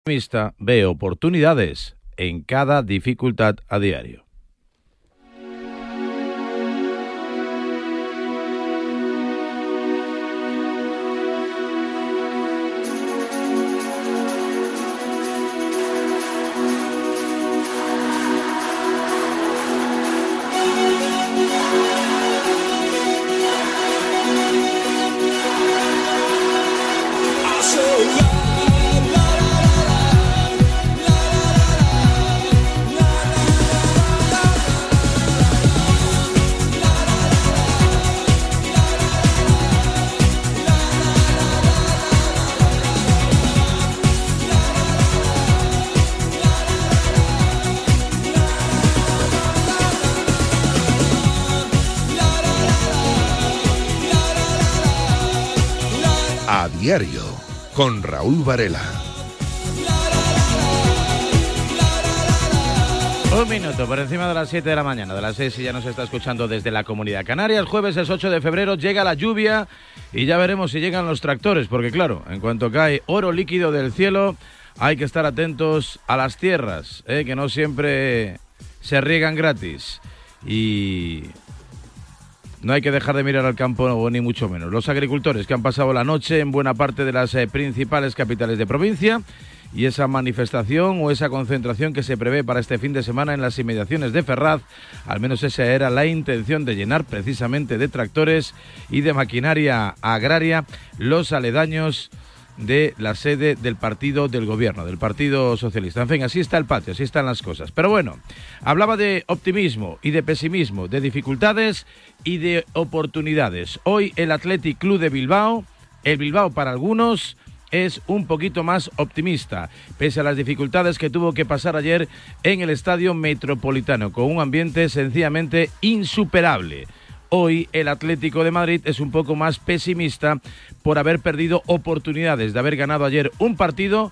optimista ve oportunidades en cada dificultad a diario. Diario con Raúl Varela. Un minuto por encima de las 7 de la mañana, de las 6 y ya nos está escuchando desde la Comunidad Canaria. El jueves es 8 de febrero, llega la lluvia y ya veremos si llegan los tractores, porque claro, en cuanto cae oro líquido del cielo, hay que estar atentos a las tierras, ¿eh? que no siempre se riegan gratis. Y no hay que dejar de mirar al campo, ni mucho menos. Los agricultores que han pasado la noche en buena parte de las eh, principales capitales de provincia y esa manifestación o esa concentración que se prevé para este fin de semana en las inmediaciones de Ferraz, al menos esa era la intención de llenar precisamente de tractores y de maquinaria agraria los aledaños de la sede del partido del gobierno, del Partido Socialista. En fin, así está el patio, así están las cosas. Pero bueno, hablaba de optimismo y de pesimismo, de dificultades y de oportunidades. Hoy el Athletic Club de Bilbao, el Bilbao para algunos es un poquito más optimista, pese a las dificultades que tuvo que pasar ayer en el Estadio Metropolitano, con un ambiente sencillamente insuperable. Hoy el Atlético de Madrid es un poco más pesimista por haber perdido oportunidades de haber ganado ayer un partido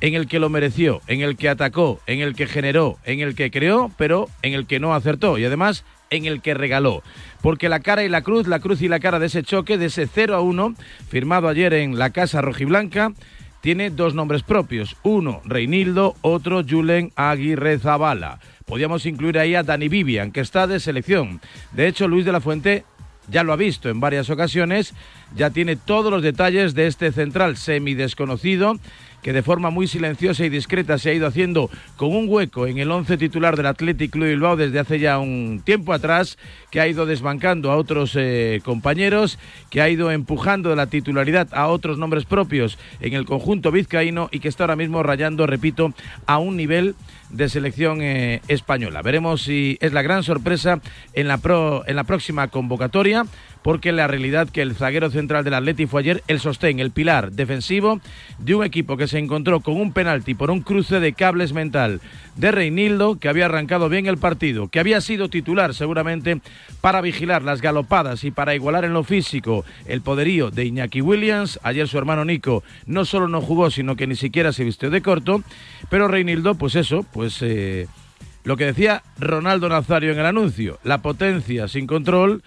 en el que lo mereció, en el que atacó, en el que generó, en el que creó, pero en el que no acertó y además en el que regaló. Porque la cara y la cruz, la cruz y la cara de ese choque, de ese 0 a 1, firmado ayer en la Casa Rojiblanca, tiene dos nombres propios. Uno, Reinildo, otro, Julen Aguirre Zabala. Podíamos incluir ahí a Dani Vivian, que está de selección. De hecho, Luis de la Fuente ya lo ha visto en varias ocasiones, ya tiene todos los detalles de este central semidesconocido que de forma muy silenciosa y discreta se ha ido haciendo con un hueco en el once titular del Athletic Club Bilbao desde hace ya un tiempo atrás, que ha ido desbancando a otros eh, compañeros, que ha ido empujando la titularidad a otros nombres propios en el conjunto vizcaíno y que está ahora mismo rayando, repito, a un nivel de selección eh, española. Veremos si es la gran sorpresa en la, pro, en la próxima convocatoria porque la realidad que el zaguero central del Atleti fue ayer el sostén, el pilar defensivo de un equipo que se encontró con un penalti por un cruce de cables mental de Reinildo, que había arrancado bien el partido, que había sido titular seguramente para vigilar las galopadas y para igualar en lo físico el poderío de Iñaki Williams. Ayer su hermano Nico no solo no jugó, sino que ni siquiera se vistió de corto, pero Reinildo, pues eso, pues... Eh, lo que decía Ronaldo Nazario en el anuncio, la potencia sin control,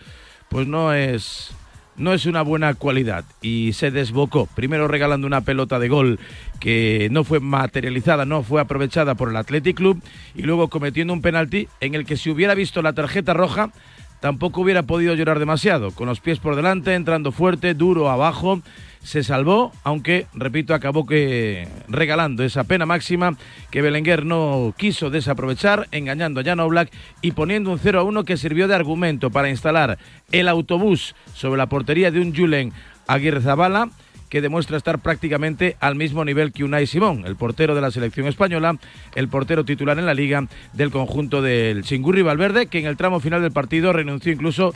pues no es no es una buena cualidad. Y se desbocó, primero regalando una pelota de gol que no fue materializada, no fue aprovechada por el Athletic Club y luego cometiendo un penalti en el que si hubiera visto la tarjeta roja tampoco hubiera podido llorar demasiado, con los pies por delante, entrando fuerte, duro abajo, se salvó, aunque, repito, acabó que regalando esa pena máxima que Belenguer no quiso desaprovechar, engañando a Jan Oblak y poniendo un 0 a 1 que sirvió de argumento para instalar el autobús sobre la portería de un Julen Aguirre Zabala que demuestra estar prácticamente al mismo nivel que Unai Simón, el portero de la selección española, el portero titular en la liga del conjunto del Chingurri Valverde, que en el tramo final del partido renunció incluso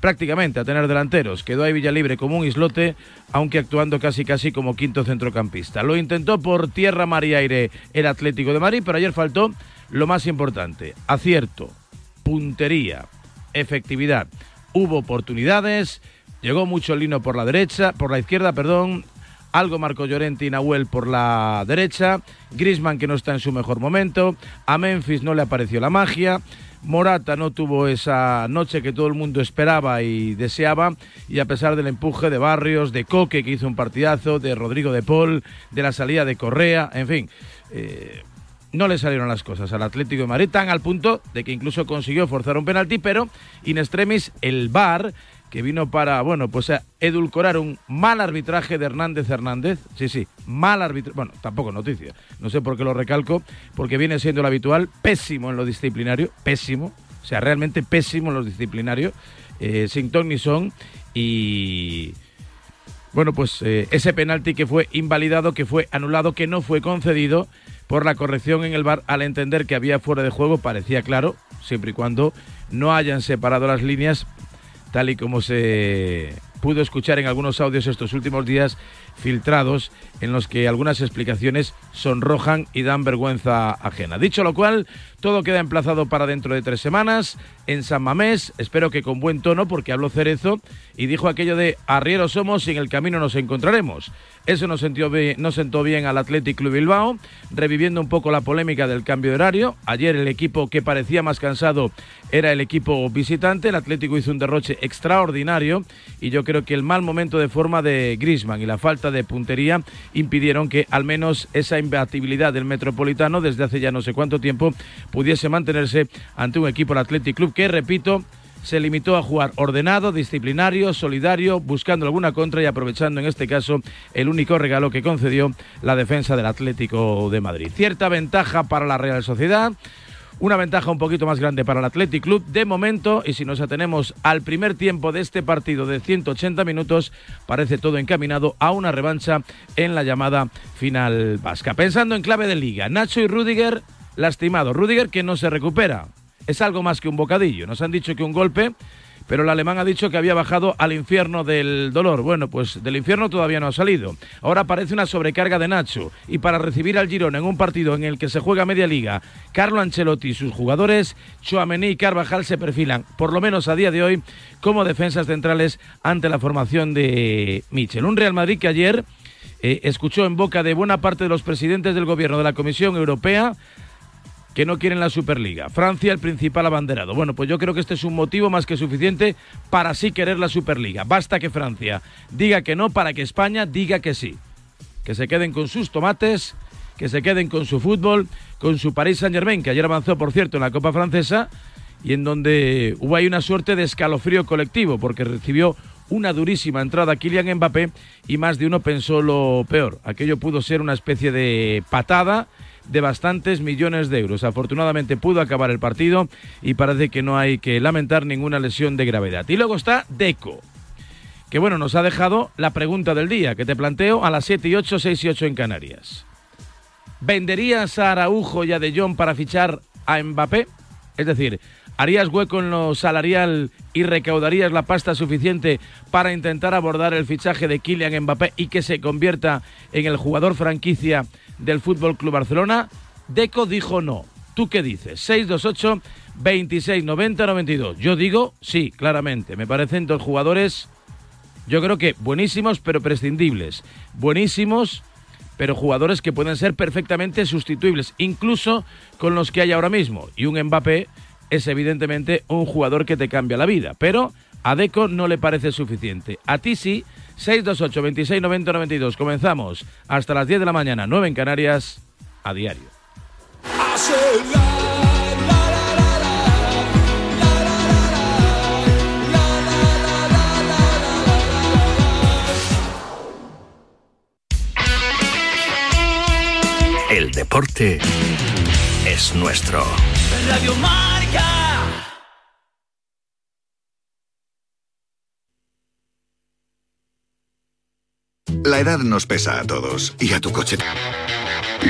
prácticamente a tener delanteros. Quedó ahí Villalibre como un islote, aunque actuando casi casi como quinto centrocampista. Lo intentó por tierra, mar y aire el Atlético de Madrid, pero ayer faltó lo más importante, acierto, puntería, efectividad. Hubo oportunidades, llegó mucho Lino por la derecha, por la izquierda, perdón, algo marcó Llorente y Nahuel por la derecha, Grisman que no está en su mejor momento, a Memphis no le apareció la magia, Morata no tuvo esa noche que todo el mundo esperaba y deseaba, y a pesar del empuje de Barrios, de Coque, que hizo un partidazo, de Rodrigo de Paul, de la salida de Correa, en fin, eh, no le salieron las cosas al Atlético de Madrid, tan al punto de que incluso consiguió forzar un penalti, pero in extremis el VAR que vino para, bueno, pues a edulcorar un mal arbitraje de Hernández Hernández. Sí, sí, mal arbitraje. Bueno, tampoco noticia. No sé por qué lo recalco, porque viene siendo lo habitual, pésimo en lo disciplinario, pésimo. O sea, realmente pésimo en lo disciplinario, eh, sin ton ni son. Y. Bueno, pues eh, ese penalti que fue invalidado, que fue anulado, que no fue concedido por la corrección en el bar al entender que había fuera de juego, parecía claro, siempre y cuando no hayan separado las líneas tal y como se pudo escuchar en algunos audios estos últimos días filtrados en los que algunas explicaciones sonrojan y dan vergüenza ajena. Dicho lo cual, todo queda emplazado para dentro de tres semanas en San Mamés, espero que con buen tono porque habló Cerezo y dijo aquello de arrieros somos y en el camino nos encontraremos. Eso nos, sentió bien, nos sentó bien al Athletic Club Bilbao, reviviendo un poco la polémica del cambio de horario. Ayer el equipo que parecía más cansado era el equipo visitante. El Atlético hizo un derroche extraordinario y yo creo que el mal momento de forma de Grisman y la falta de puntería impidieron que al menos esa imbatibilidad del Metropolitano desde hace ya no sé cuánto tiempo pudiese mantenerse ante un equipo el Athletic Club que, repito, se limitó a jugar ordenado, disciplinario, solidario, buscando alguna contra y aprovechando en este caso el único regalo que concedió la defensa del Atlético de Madrid. Cierta ventaja para la Real Sociedad. Una ventaja un poquito más grande para el Athletic Club de momento y si nos atenemos al primer tiempo de este partido de 180 minutos parece todo encaminado a una revancha en la llamada final vasca. Pensando en clave de liga, Nacho y Rudiger lastimado. Rudiger que no se recupera es algo más que un bocadillo. Nos han dicho que un golpe, pero el alemán ha dicho que había bajado al infierno del dolor. Bueno, pues del infierno todavía no ha salido. Ahora parece una sobrecarga de Nacho. Y para recibir al Girón en un partido en el que se juega media liga, Carlo Ancelotti y sus jugadores, Chouameni y Carvajal se perfilan, por lo menos a día de hoy, como defensas centrales ante la formación de Michel. Un Real Madrid que ayer eh, escuchó en boca de buena parte de los presidentes del gobierno de la Comisión Europea que no quieren la Superliga. Francia, el principal abanderado. Bueno, pues yo creo que este es un motivo más que suficiente para sí querer la Superliga. Basta que Francia diga que no para que España diga que sí. Que se queden con sus tomates, que se queden con su fútbol, con su Paris Saint-Germain, que ayer avanzó, por cierto, en la Copa Francesa, y en donde hubo ahí una suerte de escalofrío colectivo, porque recibió una durísima entrada Kylian Mbappé y más de uno pensó lo peor. Aquello pudo ser una especie de patada de bastantes millones de euros. Afortunadamente pudo acabar el partido y parece que no hay que lamentar ninguna lesión de gravedad. Y luego está Deco, que bueno, nos ha dejado la pregunta del día que te planteo a las 7 y 8, 6 y 8 en Canarias. ¿Venderías a Araujo y a De Jong para fichar a Mbappé? Es decir, ¿harías hueco en lo salarial y recaudarías la pasta suficiente para intentar abordar el fichaje de Kylian Mbappé y que se convierta en el jugador franquicia del Fútbol Club Barcelona. Deco dijo no. ¿Tú qué dices? 628 26 90 92. Yo digo sí, claramente. Me parecen dos jugadores, yo creo que buenísimos, pero prescindibles. Buenísimos, pero jugadores que pueden ser perfectamente sustituibles, incluso con los que hay ahora mismo. Y un Mbappé es evidentemente un jugador que te cambia la vida, pero a Deco no le parece suficiente. A ti sí, 628 26 90 92. Comenzamos hasta las 10 de la mañana, 9 en Canarias, a diario. El deporte es nuestro. Radio Marca. La edad nos pesa a todos y a tu coche.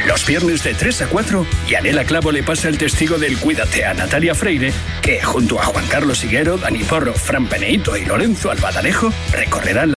Los viernes de 3 a 4, Yanela Clavo le pasa el testigo del Cuídate a Natalia Freire, que junto a Juan Carlos Higuero, Dani Porro, Fran Peneito y Lorenzo Albadalejo recorrerán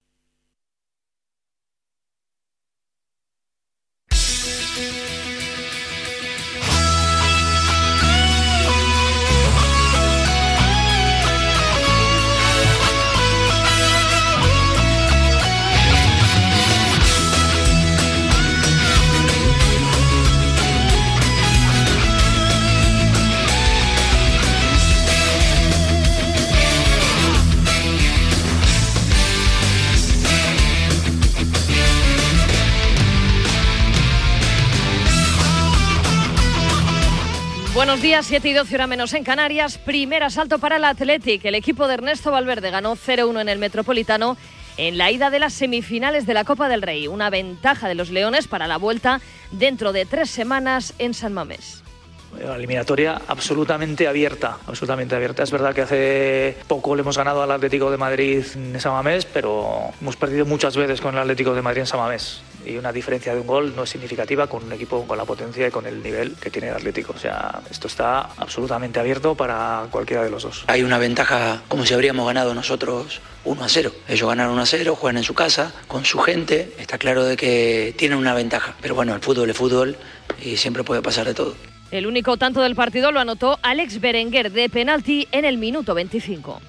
días, 7 y 12 horas menos en Canarias. Primer asalto para el Athletic. El equipo de Ernesto Valverde ganó 0-1 en el Metropolitano en la ida de las semifinales de la Copa del Rey. Una ventaja de los Leones para la vuelta dentro de tres semanas en San Mamés. La eliminatoria absolutamente abierta, absolutamente abierta. Es verdad que hace poco le hemos ganado al Atlético de Madrid en San Mamés, pero hemos perdido muchas veces con el Atlético de Madrid en San Mamés. Y una diferencia de un gol no es significativa con un equipo con la potencia y con el nivel que tiene el Atlético. O sea, esto está absolutamente abierto para cualquiera de los dos. Hay una ventaja como si habríamos ganado nosotros 1 a 0. Ellos ganaron 1 a 0, juegan en su casa, con su gente. Está claro de que tienen una ventaja. Pero bueno, el fútbol es fútbol y siempre puede pasar de todo. El único tanto del partido lo anotó Alex Berenguer de penalti en el minuto 25.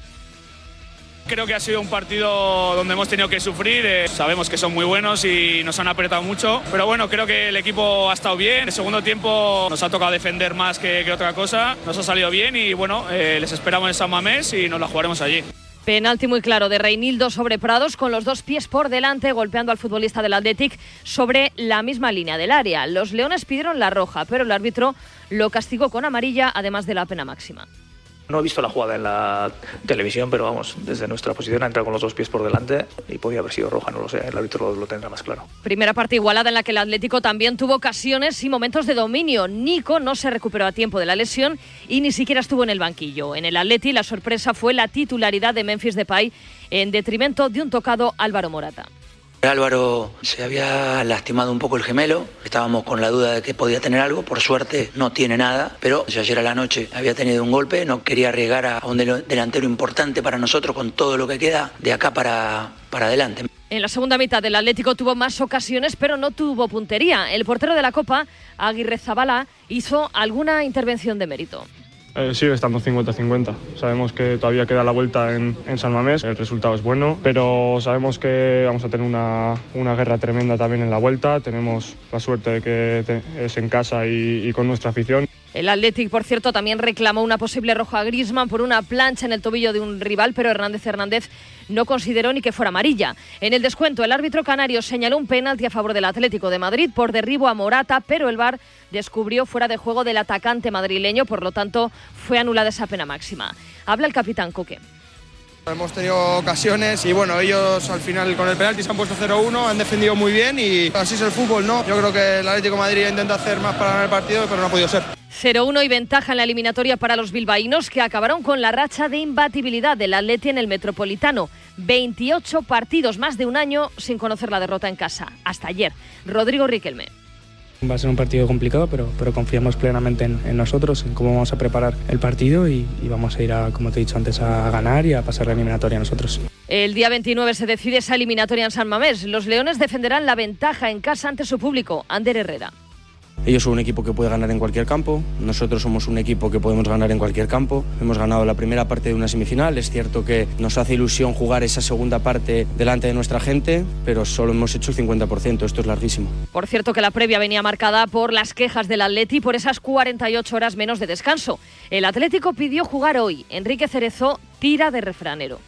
Creo que ha sido un partido donde hemos tenido que sufrir. eh, sabemos que son muy buenos y nos han apretado mucho. Pero bueno, creo que el equipo ha estado bien. El segundo tiempo nos ha tocado defender más que, otra cosa. Nos ha salido bien y bueno, eh, les esperamos en San Mamés y nos la jugaremos allí. Penalti muy claro de Reinildo sobre Prados con los dos pies por delante golpeando al futbolista del Athletic sobre la misma línea del área. Los Leones pidieron la roja, pero el árbitro lo castigó con amarilla además de la pena máxima. No he visto la jugada en la televisión, pero vamos, desde nuestra posición ha entrado con los dos pies por delante y podía haber sido roja, no lo sé, el árbitro lo, lo tendrá más claro. Primera parte igualada en la que el Atlético también tuvo ocasiones y momentos de dominio. Nico no se recuperó a tiempo de la lesión y ni siquiera estuvo en el banquillo. En el Atleti la sorpresa fue la titularidad de Memphis Depay en detrimento de un tocado Álvaro Morata. Álvaro se había lastimado un poco el gemelo, estábamos con la duda de que podía tener algo, por suerte no tiene nada, pero ayer a la noche había tenido un golpe, no quería arriesgar a un del- delantero importante para nosotros con todo lo que queda de acá para, para adelante. En la segunda mitad el Atlético tuvo más ocasiones, pero no tuvo puntería. El portero de la Copa, Aguirre Zabala, hizo alguna intervención de mérito. Eh, sigue estando 50-50. Sabemos que todavía queda la vuelta en, San Mamés, el resultado es bueno, pero sabemos que vamos a tener una, una guerra tremenda también en la vuelta. Tenemos la suerte de que es en casa y con nuestra afición. El Athletic, por cierto, también reclamó una posible roja a Griezmann por una plancha en el tobillo de un rival, pero Hernández Hernández no consideró ni que fuera amarilla. En el descuento, el árbitro canario señaló un penalti a favor del Atlético de Madrid por derribo a Morata, pero el VAR descubrió fuera de juego del atacante madrileño, por lo tanto fue anulada esa pena máxima. Habla el capitán Coque. Hemos tenido ocasiones y bueno, ellos al final con el penalti se han puesto 0-1, han defendido muy bien y así es el fútbol, ¿no? Yo creo que el Atlético Madrid intenta hacer más para ganar el partido, pero no ha podido ser. 0-1 y ventaja en la eliminatoria para los bilbaínos que acabaron con la racha de imbatibilidad del Atleti en el Metropolitano. 28 partidos, más de un año sin conocer la derrota en casa. Hasta ayer. Rodrigo Riquelme. Va a ser un partido complicado, pero, pero confiamos plenamente en, en nosotros, en cómo vamos a preparar el partido y, y vamos a ir, a, como te he dicho antes, a ganar y a pasar la eliminatoria nosotros. El día 29 se decide esa eliminatoria en San Mamés. Los Leones defenderán la ventaja en casa ante su público. Ander Herrera. Ellos son un equipo que puede ganar en cualquier campo, nosotros somos un equipo que podemos ganar en cualquier campo. Hemos ganado la primera parte de una semifinal, es cierto que nos hace ilusión jugar esa segunda parte delante de nuestra gente, pero solo hemos hecho el 50%, esto es larguísimo. Por cierto que la previa venía marcada por las quejas del Atleti por esas 48 horas menos de descanso. El Atlético pidió jugar hoy. Enrique Cerezo tira de refranero.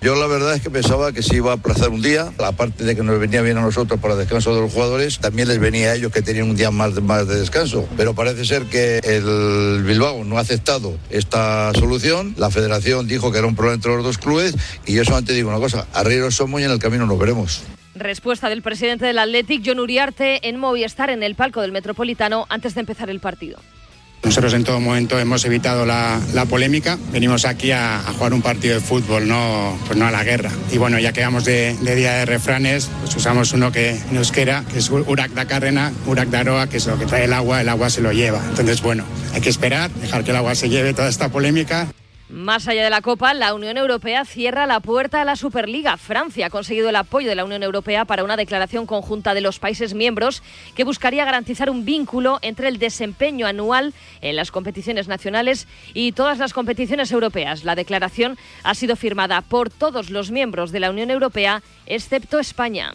Yo la verdad es que pensaba que se iba a aplazar un día, aparte de que nos venía bien a nosotros para descanso de los jugadores, también les venía a ellos que tenían un día más de, más de descanso. Pero parece ser que el Bilbao no ha aceptado esta solución, la federación dijo que era un problema entre los dos clubes y yo solamente digo una cosa, arrieros somos y en el camino nos veremos. Respuesta del presidente del Athletic, John Uriarte, en Movistar en el palco del Metropolitano antes de empezar el partido. Nosotros en todo momento hemos evitado la, polémica. Venimos aquí a, jugar un partido de fútbol, no, pues no a la guerra. Y bueno, ya que vamos de, de día de refranes, pues usamos uno que en euskera, que es Urak da Carrena, Urak da Aroa, que es lo que trae el agua, el agua se lo lleva. Entonces, bueno, hay que esperar, dejar que el agua se lleve toda esta polémica. Más allá de la Copa, la Unión Europea cierra la puerta a la Superliga. Francia ha conseguido el apoyo de la Unión Europea para una declaración conjunta de los países miembros que buscaría garantizar un vínculo entre el desempeño anual en las competiciones nacionales y todas las competiciones europeas. La declaración ha sido firmada por todos los miembros de la Unión Europea, excepto España.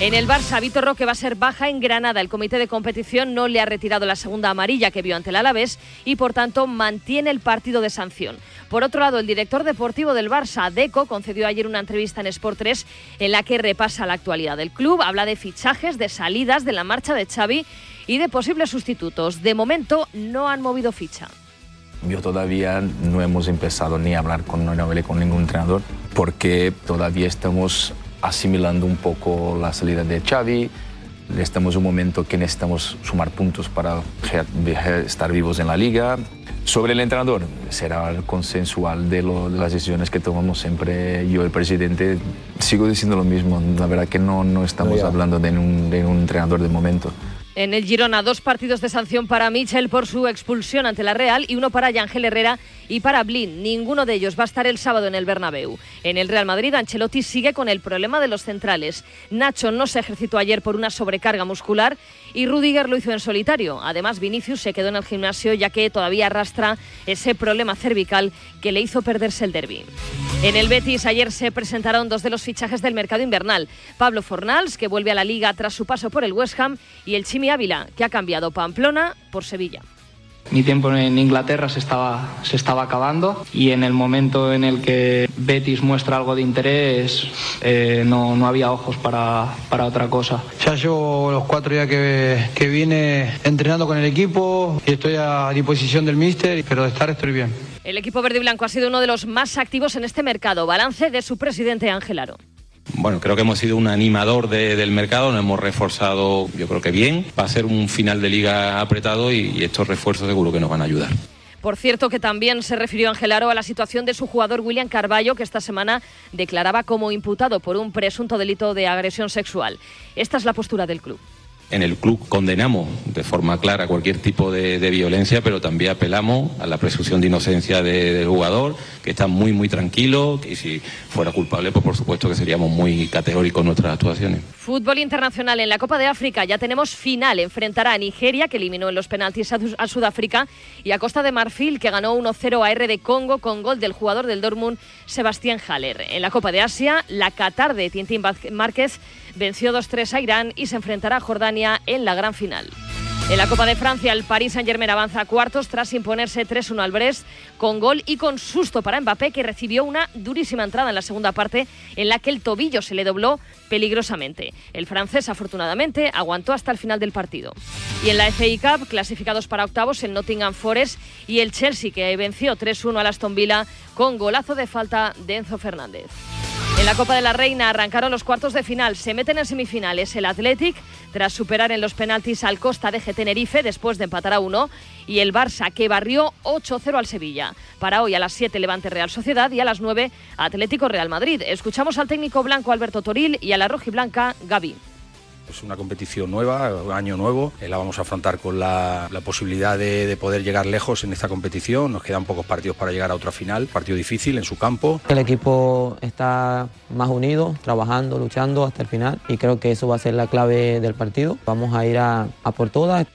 En el Barça, Vitor Roque va a ser baja en Granada. El comité de competición no le ha retirado la segunda amarilla que vio ante el Alavés y, por tanto, mantiene el partido de sanción. Por otro lado, el director deportivo del Barça, Deco, concedió ayer una entrevista en Sport 3 en la que repasa la actualidad del club, habla de fichajes, de salidas, de la marcha de Xavi y de posibles sustitutos. De momento no han movido ficha. Yo todavía no hemos empezado ni a hablar con Novele con ningún entrenador porque todavía estamos asimilando un poco la salida de Xavi. Estamos en un momento que necesitamos sumar puntos para estar vivos en la liga. Sobre el entrenador, será consensual de, lo, de las decisiones que tomamos siempre yo, el presidente. Sigo diciendo lo mismo, la verdad que no, no estamos hablando de un, de un entrenador de momento. En el Girona, dos partidos de sanción para Michel por su expulsión ante la Real y uno para Yangel Herrera y para Blin. Ninguno de ellos va a estar el sábado en el Bernabéu. En el Real Madrid, Ancelotti sigue con el problema de los centrales. Nacho no se ejercitó ayer por una sobrecarga muscular y Rudiger lo hizo en solitario. Además, Vinicius se quedó en el gimnasio ya que todavía arrastra ese problema cervical que le hizo perderse el derby. En el Betis ayer se presentaron dos de los fichajes del mercado invernal. Pablo Fornals, que vuelve a la liga tras su paso por el West Ham, y el Chimi Ávila, que ha cambiado Pamplona por Sevilla. Mi tiempo en Inglaterra se estaba, se estaba acabando y en el momento en el que Betis muestra algo de interés eh, no, no, había ojos para, para, otra cosa. Ya llevo los cuatro días que, que vine entrenando con el equipo y estoy a disposición del míster, pero de estar estoy bien. El equipo verde y blanco ha sido uno de los más activos en este mercado. Balance de su presidente Ángel Aro. Bueno, creo que hemos sido un animador del mercado, nos hemos reforzado yo creo que bien. Va a ser un final de liga apretado y, estos refuerzos seguro que nos van a ayudar. Por cierto, que también se refirió Ángel Aro a la situación de su jugador William Carballo, que esta semana declaraba como imputado por un presunto delito de agresión sexual. Esta es la postura del club. En el club condenamos de forma clara cualquier tipo de, violencia, pero también apelamos a la presunción de inocencia de, del jugador, que está muy, muy tranquilo, y si fuera culpable, pues por supuesto que seríamos muy categóricos en nuestras actuaciones. Fútbol internacional en la Copa de África, ya tenemos final. Enfrentará a Nigeria, que eliminó en los penaltis a, a Sudáfrica, y a Costa de Marfil, que ganó 1-0 a R de Congo con gol del jugador del Dortmund, Sebastián Haller. En la Copa de Asia, la Qatar de Tintín Márquez venció 2-3 a Irán y se enfrentará a Jordania en la gran final. En la Copa de Francia, el Paris Saint-Germain avanza a cuartos tras imponerse 3-1 al Brest con gol y con susto para Mbappé, que recibió una durísima entrada en la segunda parte en la que el tobillo se le dobló peligrosamente. El francés, afortunadamente, aguantó hasta el final del partido. Y en la FA Cup, clasificados para octavos, el Nottingham Forest y el Chelsea, que venció 3-1 al Aston Villa con golazo de falta de Enzo Fernández. En la Copa de la Reina arrancaron los cuartos de final. Se meten en semifinales el Athletic tras superar en los penaltis al Costa de Tenerife después de empatar a uno y el Barça que barrió 8-0 al Sevilla. Para hoy a las 7 Levante Real Sociedad y a las 9 Atlético Real Madrid. Escuchamos al técnico blanco Alberto Toril y a la rojiblanca Gaby. Es una competición nueva, un año nuevo. Eh, la vamos a afrontar con la, la posibilidad de, de, poder llegar lejos en esta competición. Nos quedan pocos partidos para llegar a otra final. Partido difícil en su campo. El equipo está más unido, trabajando, luchando hasta el final y creo que eso va a ser la clave del partido. Vamos a ir a, a por todas.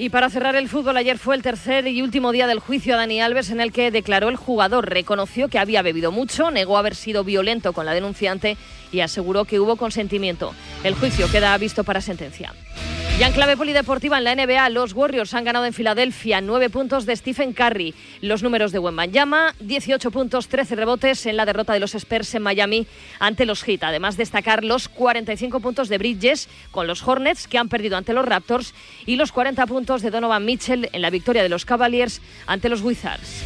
Y para cerrar el fútbol, ayer fue el tercer y último día del juicio a Dani Alves en el que declaró el jugador, reconoció que había bebido mucho, negó haber sido violento con la denunciante y aseguró que hubo consentimiento. El juicio queda visto para sentencia. Ya en clave polideportiva en la NBA, los Warriors han ganado en Filadelfia 9 puntos de Stephen Curry. Los números de Wembanyama, 18 puntos, 13 rebotes en la derrota de los Spurs en Miami ante los Heat. Además, destacar los 45 puntos de Bridges con los Hornets que han perdido ante los Raptors y los 40 puntos de Donovan Mitchell en la victoria de los Cavaliers ante los Wizards.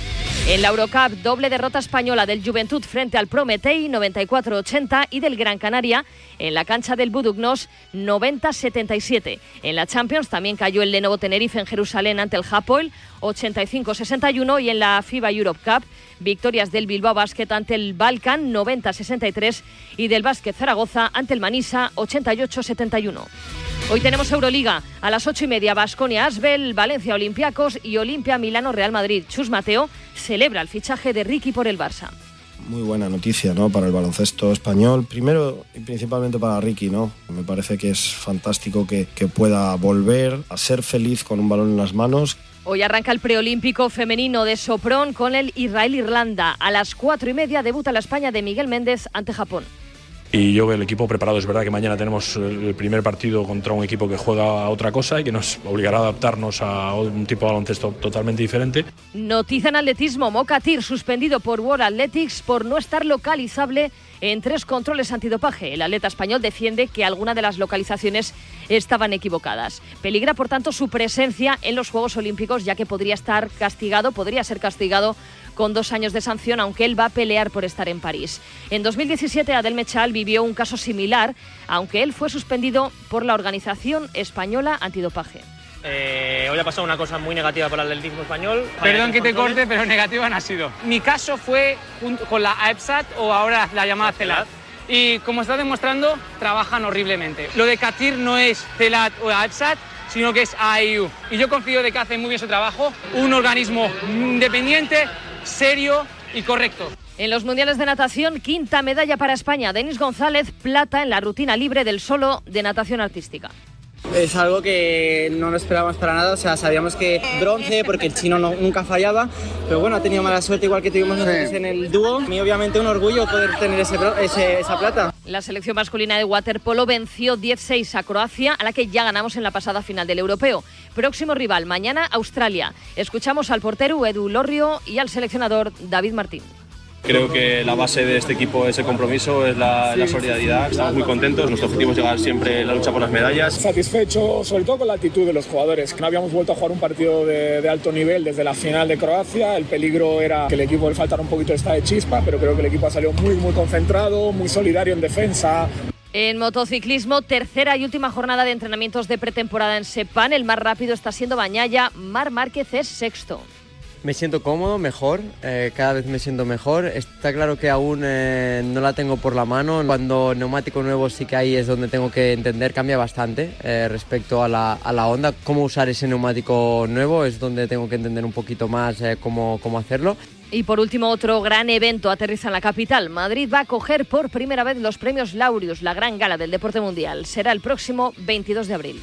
En la Eurocup, doble derrota española del Juventud frente al Prometei 94-80 y del Gran Canaria en la cancha del Budugnos 90-77. En la Champions también cayó el Lenovo Tenerife en Jerusalén ante el Hapoel 85-61 y en la FIBA Europe Cup victorias del Bilbao Basket ante el Balkan 90-63 y del Basket Zaragoza ante el Manisa 88-71. Hoy tenemos Euroliga a las ocho y media, Basconia Asbel, Valencia Olympiacos y Olimpia Milano Real Madrid. Chus Mateo celebra el fichaje de Ricky por el Barça. Muy buena noticia ¿no? para el baloncesto español, primero y principalmente para Ricky. ¿no? Me parece que es fantástico que, que pueda volver a ser feliz con un balón en las manos. Hoy arranca el preolímpico femenino de Sopron con el Israel-Irlanda. A las cuatro y media debuta la España de Miguel Méndez ante Japón. Y yo veo el equipo preparado. Es verdad que mañana tenemos el primer partido contra un equipo que juega a otra cosa y que nos obligará a adaptarnos a un tipo de baloncesto totalmente diferente. Noticia en atletismo, Mocatir suspendido por World Athletics por no estar localizable en tres controles antidopaje. El atleta español defiende que alguna de las localizaciones estaban equivocadas. Peligra, por tanto, su presencia en los Juegos Olímpicos, ya que podría estar castigado, podría ser castigado con dos años de sanción, aunque él va a pelear por estar en París. En 2017, Adel Mechal vivió un caso similar, aunque él fue suspendido por la Organización Española Antidopaje. Eh, hoy ha pasado una cosa muy negativa para el atletismo español. Perdón que te corte, pero negativa no ha sido. Mi caso fue junto con la AEPSAT o ahora la llamada CELAT. Y como está demostrando, trabajan horriblemente. Lo de CATIR no es CELAT o AEPSAT, sino que es AIU. Y yo confío de que hacen muy bien su trabajo, un organismo independiente, serio y correcto. En los Mundiales de Natación, quinta medalla para España. Denis González, plata en la rutina libre del solo de natación artística. Es algo que no lo esperábamos para nada, o sea, sabíamos que bronce porque el chino no, nunca fallaba, pero bueno, ha tenido mala suerte igual que tuvimos nosotros en el dúo y obviamente un orgullo poder tener ese, ese, esa plata. La selección masculina de waterpolo venció 10-6 a Croacia, a la que ya ganamos en la pasada final del europeo. Próximo rival, mañana Australia. Escuchamos al portero Edu Lorrio y al seleccionador David Martín. Creo que la base de este equipo es el compromiso, es la, la, solidaridad. Estamos muy contentos. Nuestro objetivo es llegar siempre a la lucha por las medallas. Satisfecho, sobre todo con la actitud de los jugadores. No habíamos vuelto a jugar un partido de, de, alto nivel desde la final de Croacia. El peligro era que el equipo le faltara un poquito de esta de chispa, pero creo que el equipo ha salido muy, muy concentrado, muy solidario en defensa. En motociclismo, tercera y última jornada de entrenamientos de pretemporada en Sepan. El más rápido está siendo Bañaya. Mar Márquez es sexto. Me siento cómodo, mejor, eh, cada vez me siento mejor. Está claro que aún eh, no la tengo por la mano. Cuando neumático nuevo sí que ahí es donde tengo que entender, cambia bastante eh, respecto a la, a la Honda. Cómo usar ese neumático nuevo es donde tengo que entender un poquito más cómo, cómo hacerlo. Y por último, otro gran evento aterriza en la capital. Madrid va a coger por primera vez los premios Laureus, la gran gala del deporte mundial. Será el próximo 22 de abril.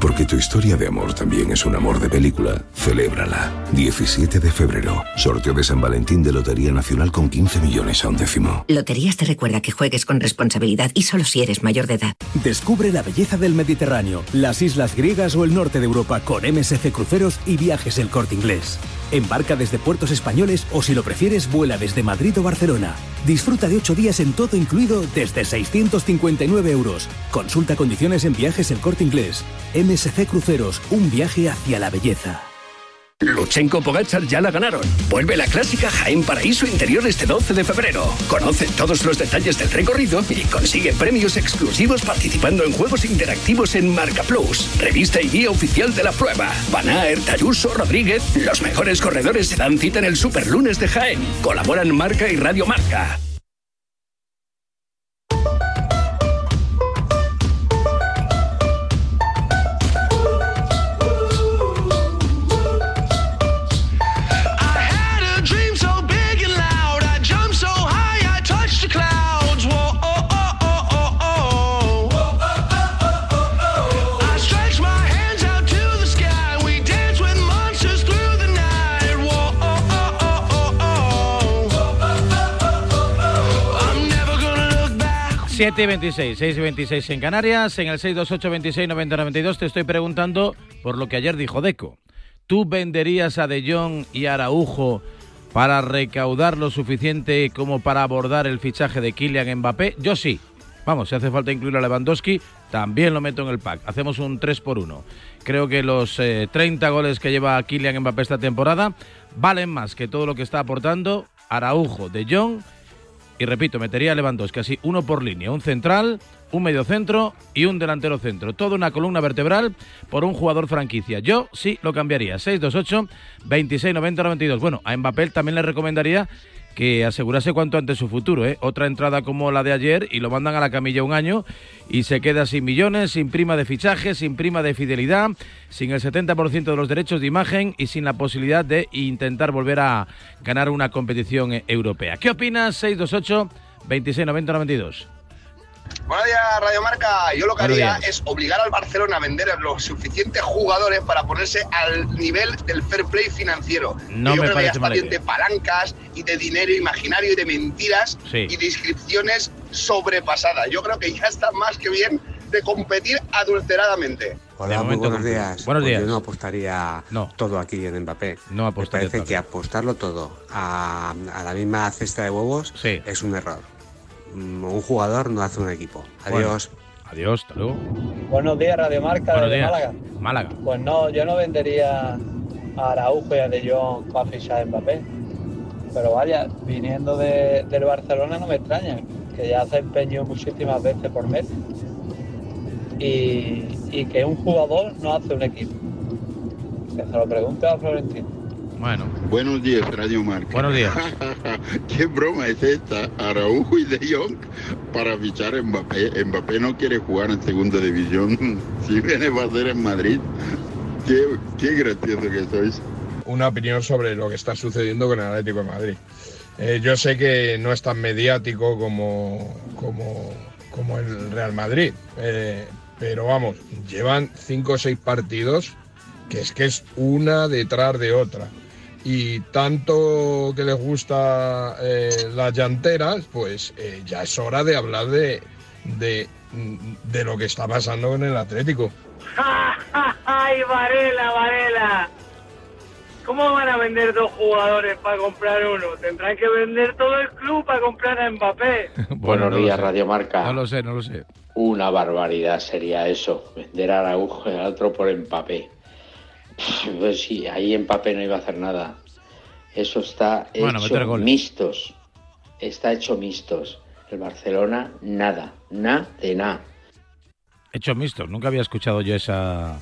Porque tu historia de amor también es un amor de película. Celébrala. 17 de febrero. Sorteo de San Valentín de Lotería Nacional con 15 millones a un décimo. Loterías te recuerda que juegues con responsabilidad y solo si eres mayor de edad. Descubre la belleza del Mediterráneo, las islas griegas o el norte de Europa con MSC Cruceros y Viajes El Corte Inglés. Embarca desde puertos españoles o si lo prefieres vuela desde Madrid o Barcelona. Disfruta de 8 días en todo incluido desde 659 euros. Consulta condiciones en Viajes El Corte Inglés. MSC Cruceros, un viaje hacia la belleza. Luchenko Pogachar ya la ganaron. Vuelve la clásica Jaén Paraíso Interior este 12 de febrero. Conoce todos los detalles del recorrido y consigue premios exclusivos participando en juegos interactivos en Marca Plus, revista y guía oficial de la prueba. Van Aert, Ayuso, Rodríguez, los mejores corredores se dan cita en el Superlunes de Jaén. Colaboran Marca y Radio Marca. Y 26, 6 y 26 en Canarias, en el 628 26 90 92 te estoy preguntando por lo que ayer dijo Deco. ¿Tú venderías a De Jong y Araujo para recaudar lo suficiente como para abordar el fichaje de Kylian Mbappé? Yo sí. Vamos, si hace falta incluir a Lewandowski, también lo meto en el pack. Hacemos un 3 por 1. Creo que los eh, 30 goles que lleva Kylian Mbappé esta temporada valen más que todo lo que está aportando Araujo, De Jong y repito, metería a Lewandowski así, uno por línea, un central, un medio centro y un delantero centro. Toda una columna vertebral por un jugador franquicia. Yo sí lo cambiaría. 628 26 90 92. Bueno, a Mbappé también le recomendaría que asegurase cuanto antes su futuro. ¿eh? Otra entrada como la de ayer y lo mandan a la camilla un año y se queda sin millones, sin prima de fichaje, sin prima de fidelidad, sin el 70% de los derechos de imagen y sin la posibilidad de intentar volver a ganar una competición europea. ¿Qué opinas? 628 26 90 92. Buenos días, Radio Marca. Yo lo que haría es obligar al Barcelona a vender los suficientes jugadores para ponerse al nivel del fair play financiero. No yo me creo que ya parece está mala bien idea. de palancas y de dinero imaginario y de mentiras Sí. y de inscripciones sobrepasadas. Yo creo que ya está más que bien de competir adulteradamente. Hola, muy buenos días. Buenos Pues días. Yo no apostaría todo aquí en Mbappé. No apostaría Me parece todo. que apostarlo todo a, a la misma cesta de huevos es un error. Mm, Un jugador no hace un equipo. Bueno, Adiós. Adiós, hasta luego. Buenos días, Radio Marca Buenos desde días. Málaga. Málaga. Pues no, yo no vendería a Araujo y a De Jong para fichar a Mbappé. Pero vaya, viniendo de- del Barcelona no me extraña, que ya se empeñó muchísimas veces por Messi. Y, y que un jugador no hace un equipo. Que se lo pregunte a Florentino. Bueno. Buenos días, Radio Marca. Buenos días. ¿Qué broma es esta? Araujo y De Jong para fichar a Mbappé. Mbappé no quiere jugar en segunda división. Si viene va a ser en Madrid. Qué, qué gracioso que sois. una opinión sobre lo que está sucediendo con el Atlético de Madrid. Eh, yo sé que no es tan mediático como, como, como el Real Madrid, eh, pero vamos, llevan cinco o seis partidos que es que es una detrás de otra. Y tanto que les gusta eh, las llanteras, pues eh, ya es hora de hablar de, de, de lo que está pasando con el Atlético. ¡Ay, Varela, Varela! ¿Cómo van a vender dos jugadores para comprar uno? Tendrán que vender todo el club para comprar a Mbappé. Bueno, no lo días. Radio Marca. No lo sé, no lo sé. Una barbaridad sería eso, vender a Araujo y al otro por Mbappé. Pues sí, ahí Mbappé no iba a hacer nada. Eso está Bueno, hecho mixtos. Está hecho mixtos. El Barcelona, nada. Nada de nada. Hecho mixtos. Nunca había escuchado yo esa,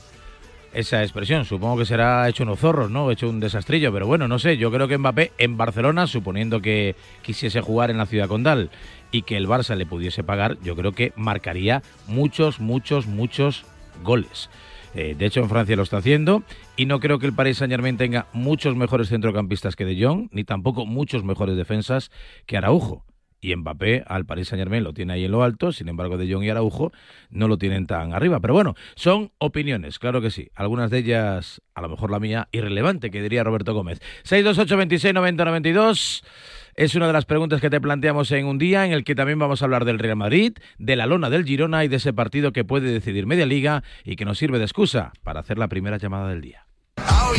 esa expresión. Supongo que será hecho unos zorros, ¿no? Hecho un desastrillo. Pero bueno, no sé. Yo creo que Mbappé en Barcelona, suponiendo que quisiese jugar en la ciudad condal y que el Barça le pudiese pagar, yo creo que marcaría muchos, muchos, muchos goles. Eh, de hecho, en Francia lo está haciendo y no creo que el Paris Saint Germain tenga muchos mejores centrocampistas que De Jong, ni tampoco muchos mejores defensas que Araujo. Y Mbappé al Paris Saint Germain lo tiene ahí en lo alto, sin embargo De Jong y Araujo no lo tienen tan arriba. Pero bueno, son opiniones, claro que sí. Algunas de ellas, a lo mejor la mía, irrelevante, que diría Roberto Gómez. 628 26 90 92 es una de las preguntas que te planteamos en un día en el que también vamos a hablar del Real Madrid, de la lona del Girona y de ese partido que puede decidir media liga y que nos sirve de excusa para hacer la primera llamada del día. Oh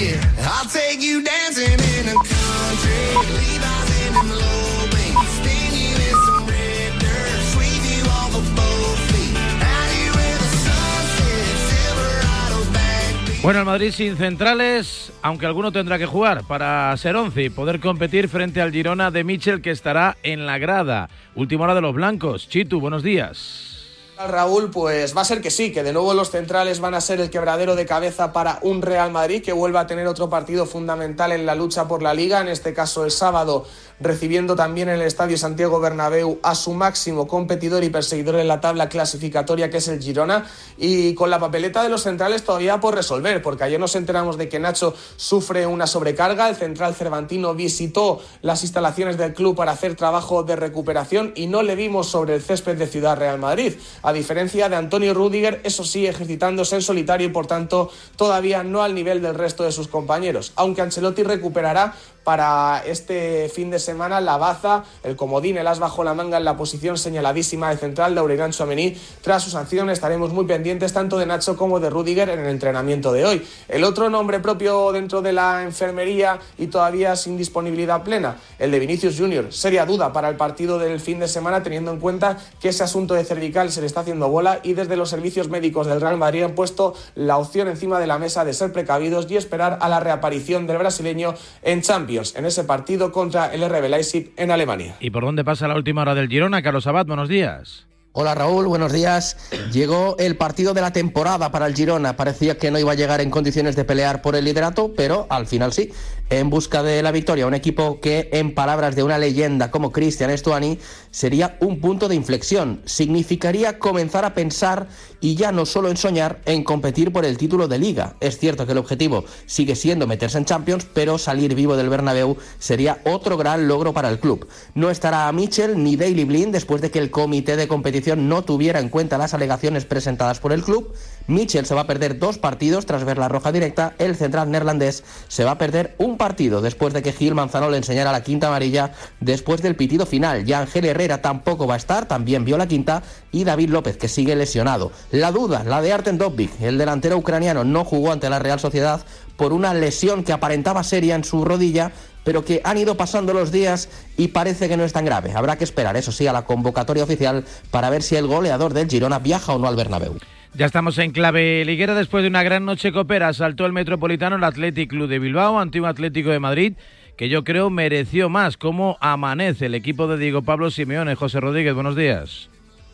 Bueno, el Madrid sin centrales, aunque alguno tendrá que jugar para ser 11 y poder competir frente al Girona de Michel que estará en la grada. Última hora de los blancos. Chitu, buenos días. Raúl, pues va a ser que sí, que de nuevo los centrales van a ser el quebradero de cabeza para un Real Madrid que vuelva a tener otro partido fundamental en la lucha por la liga, en este caso el sábado, recibiendo también en el Estadio Santiago Bernabéu a su máximo competidor y perseguidor en la tabla clasificatoria que es el Girona y con la papeleta de los centrales todavía por resolver, porque ayer nos enteramos de que Nacho sufre una sobrecarga, el central cervantino visitó las instalaciones del club para hacer trabajo de recuperación y no le vimos sobre el césped de Ciudad Real Madrid a diferencia de Antonio Rudiger, eso sí, ejercitándose en solitario y por tanto todavía no al nivel del resto de sus compañeros. Aunque Ancelotti recuperará para este fin de semana la baza, el comodín, el as bajo la manga en la posición señaladísima de central de Aurelien Chouameni. Tras su sanción estaremos muy pendientes tanto de Nacho como de Rudiger en el entrenamiento de hoy. El otro nombre propio dentro de la enfermería y todavía sin disponibilidad plena, el de Vinicius Junior. Seria duda para el partido del fin de semana teniendo en cuenta que ese asunto de cervical se le está haciendo bola y desde los servicios médicos del Real Madrid han puesto la opción encima de la mesa de ser precavidos y esperar a la reaparición del brasileño en Champions. Champions en ese partido contra el RB Leipzig en Alemania. ¿Y por dónde pasa la última hora del Girona? Carlos Abad, buenos días. Hola Raúl, buenos días. Llegó el partido de la temporada para el Girona. Parecía que no iba a llegar en condiciones de pelear por el liderato, pero al final sí. En busca de la victoria, un equipo que, en palabras de una leyenda como Cristian Estuani, sería un punto de inflexión. Significaría comenzar a pensar y ya no solo en soñar en competir por el título de liga. Es cierto que el objetivo sigue siendo meterse en Champions, pero salir vivo del Bernabéu sería otro gran logro para el club. No estará Mitchell ni Daily Blind después de que el comité de competición no tuviera en cuenta las alegaciones presentadas por el club. Mitchell se va a perder dos partidos tras ver la roja directa. El central neerlandés se va a perder un partido después de que Gil Manzano le enseñara la quinta amarilla después del pitido final. Ya Ángel Herrera tampoco va a estar, también vio la quinta. Y David López, que sigue lesionado. La duda, la de Arten Dovbik, el delantero ucraniano, no jugó ante la Real Sociedad por una lesión que aparentaba seria en su rodilla, pero que han ido pasando los días y parece que no es tan grave. Habrá que esperar, eso sí, a la convocatoria oficial para ver si el goleador del Girona viaja o no al Bernabéu. Ya estamos en clave liguera después de una gran noche copera. Saltó el Metropolitano el Athletic Club de Bilbao, antiguo Atlético de Madrid, que yo creo mereció más. ¿Cómo amanece el equipo de Diego Pablo Simeone? José Rodríguez, buenos días.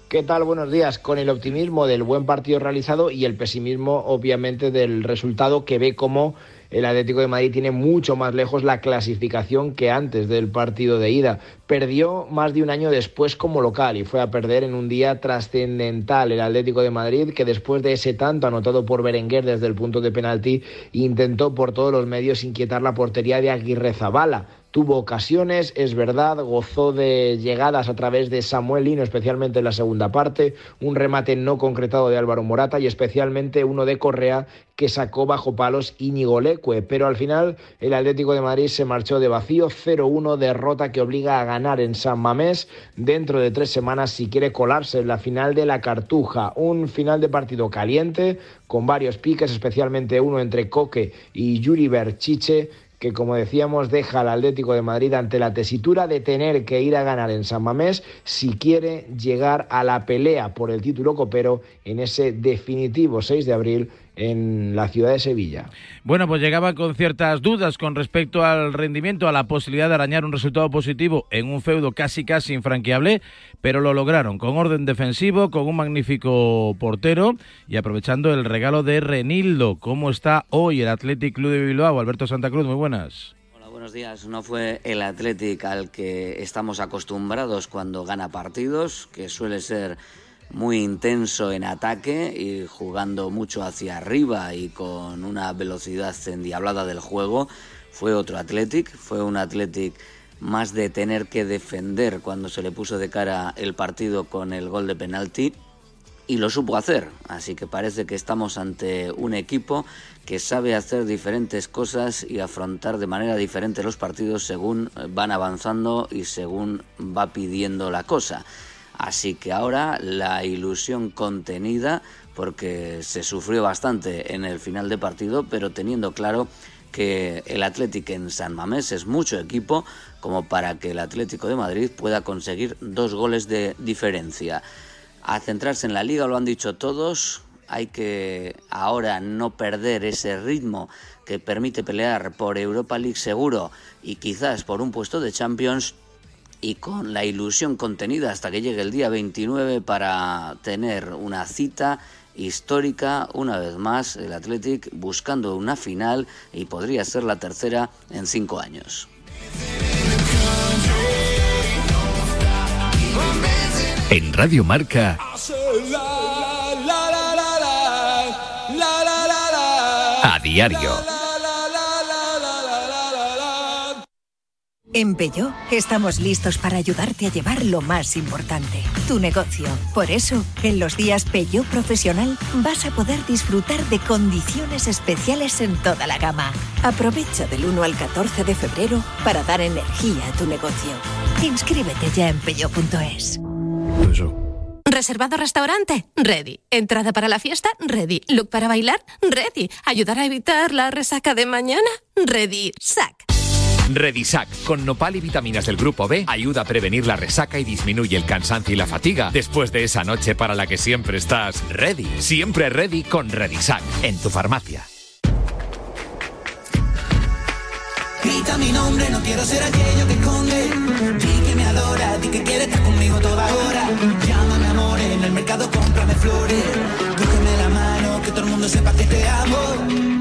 ¿Qué tal? Buenos días. Con el optimismo del buen partido realizado y el pesimismo, obviamente, del resultado que ve como el Atlético de Madrid tiene mucho más lejos la clasificación que antes del partido de ida. Perdió más de un año después como local y fue a perder en un día trascendental el Atlético de Madrid que después de ese tanto anotado por Berenguer desde el punto de penalti intentó por todos los medios inquietar la portería de Aguirre Zabala. Tuvo ocasiones, es verdad, gozó de llegadas a través de Samuel Lino, especialmente en la segunda parte, un remate no concretado de Álvaro Morata y especialmente uno de Correa que sacó bajo palos Íñigo Leque, pero al final el Atlético de Madrid se marchó de vacío, 0-1, derrota que obliga a ganar en San Mamés. Dentro de tres semanas si quiere colarse en la final de la Cartuja, un final de partido caliente con varios piques, especialmente uno entre Coque y Yuri Berchiche, que como decíamos deja al Atlético de Madrid ante la tesitura de tener que ir a ganar en San Mamés si quiere llegar a la pelea por el título copero en ese definitivo 6 de abril en la ciudad de Sevilla. Bueno, pues llegaba con ciertas dudas con respecto al rendimiento, a la posibilidad de arañar un resultado positivo en un feudo casi casi infranqueable, pero lo lograron con orden defensivo, con un magnífico portero y aprovechando el regalo de Renildo. ¿Cómo está hoy el Athletic Club de Bilbao? Alberto Santa Cruz, muy buenas. Hola, buenos días. No fue el Athletic al que estamos acostumbrados cuando gana partidos, que suele ser muy intenso en ataque y jugando mucho hacia arriba y con una velocidad endiablada del juego. Fue otro Athletic, fue un Athletic más de tener que defender cuando se le puso de cara el partido con el gol de penalti y lo supo hacer. Así que parece que estamos ante un equipo que sabe hacer diferentes cosas y afrontar de manera diferente los partidos según van avanzando y según va pidiendo la cosa. Así que ahora la ilusión contenida, porque se sufrió bastante en el final de partido, pero teniendo claro que el Atlético en San Mamés es mucho equipo como para que el Atlético de Madrid pueda conseguir dos goles de diferencia. A centrarse en la liga, lo han dicho todos, hay que ahora no perder ese ritmo que permite pelear por Europa League seguro y quizás por un puesto de Champions y con la ilusión contenida hasta que llegue el día 29 para tener una cita histórica, una vez más, el Athletic buscando una final y podría ser la tercera en cinco años. En Radio Marca, a diario. En Peugeot estamos listos para ayudarte a llevar lo más importante, tu negocio. Por eso, en los días Peugeot Profesional vas a poder disfrutar de condiciones especiales en toda la gama. Aprovecha del 1 al 14 de febrero para dar energía a tu negocio. Inscríbete ya en peugeot.es. ¿Reservado restaurante? Ready. ¿Entrada para la fiesta? Ready. ¿Look para bailar? Ready. ¿Ayudar a evitar la resaca de mañana? Ready. SAC. Redisac, con nopal y vitaminas del grupo B, ayuda a prevenir la resaca y disminuye el cansancio y la fatiga después de esa noche para la que siempre estás ready. Siempre ready con Redisac, en tu farmacia. grita mi nombre, no quiero ser aquello que esconde. Di que me adora, di que quiere estar conmigo toda hora. Llámame amor, en el mercado cómprame flores. Cógeme la mano, que todo el mundo sepa que te amo.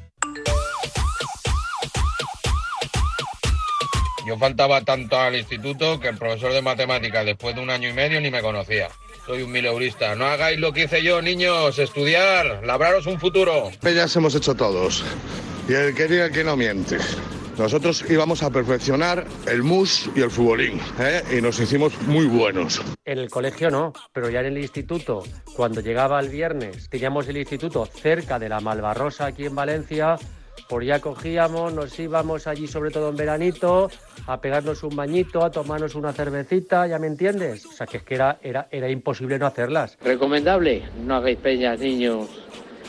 Yo faltaba tanto al instituto que el profesor de matemáticas después de un año y medio ni me conocía. Soy un mileurista. No hagáis lo que hice yo, niños. Estudiar, labraros un futuro. Peñas hemos hecho todos. Y el que diga que no miente. Nosotros íbamos a perfeccionar el mus y el futbolín, ¿eh? y nos hicimos muy buenos. En el colegio no, pero ya en el instituto, cuando llegaba el viernes, teníamos el instituto cerca de la Malvarrosa aquí en Valencia, por ya cogíamos, nos íbamos allí sobre todo en veranito, a pegarnos un bañito, a tomarnos una cervecita, ¿ya me entiendes? O sea, que es que era, era, era imposible no hacerlas. Recomendable, no hagáis peñas, niños.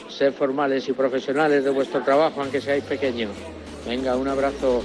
Sed formales y profesionales de vuestro trabajo, aunque seáis pequeños. Venga, un abrazo.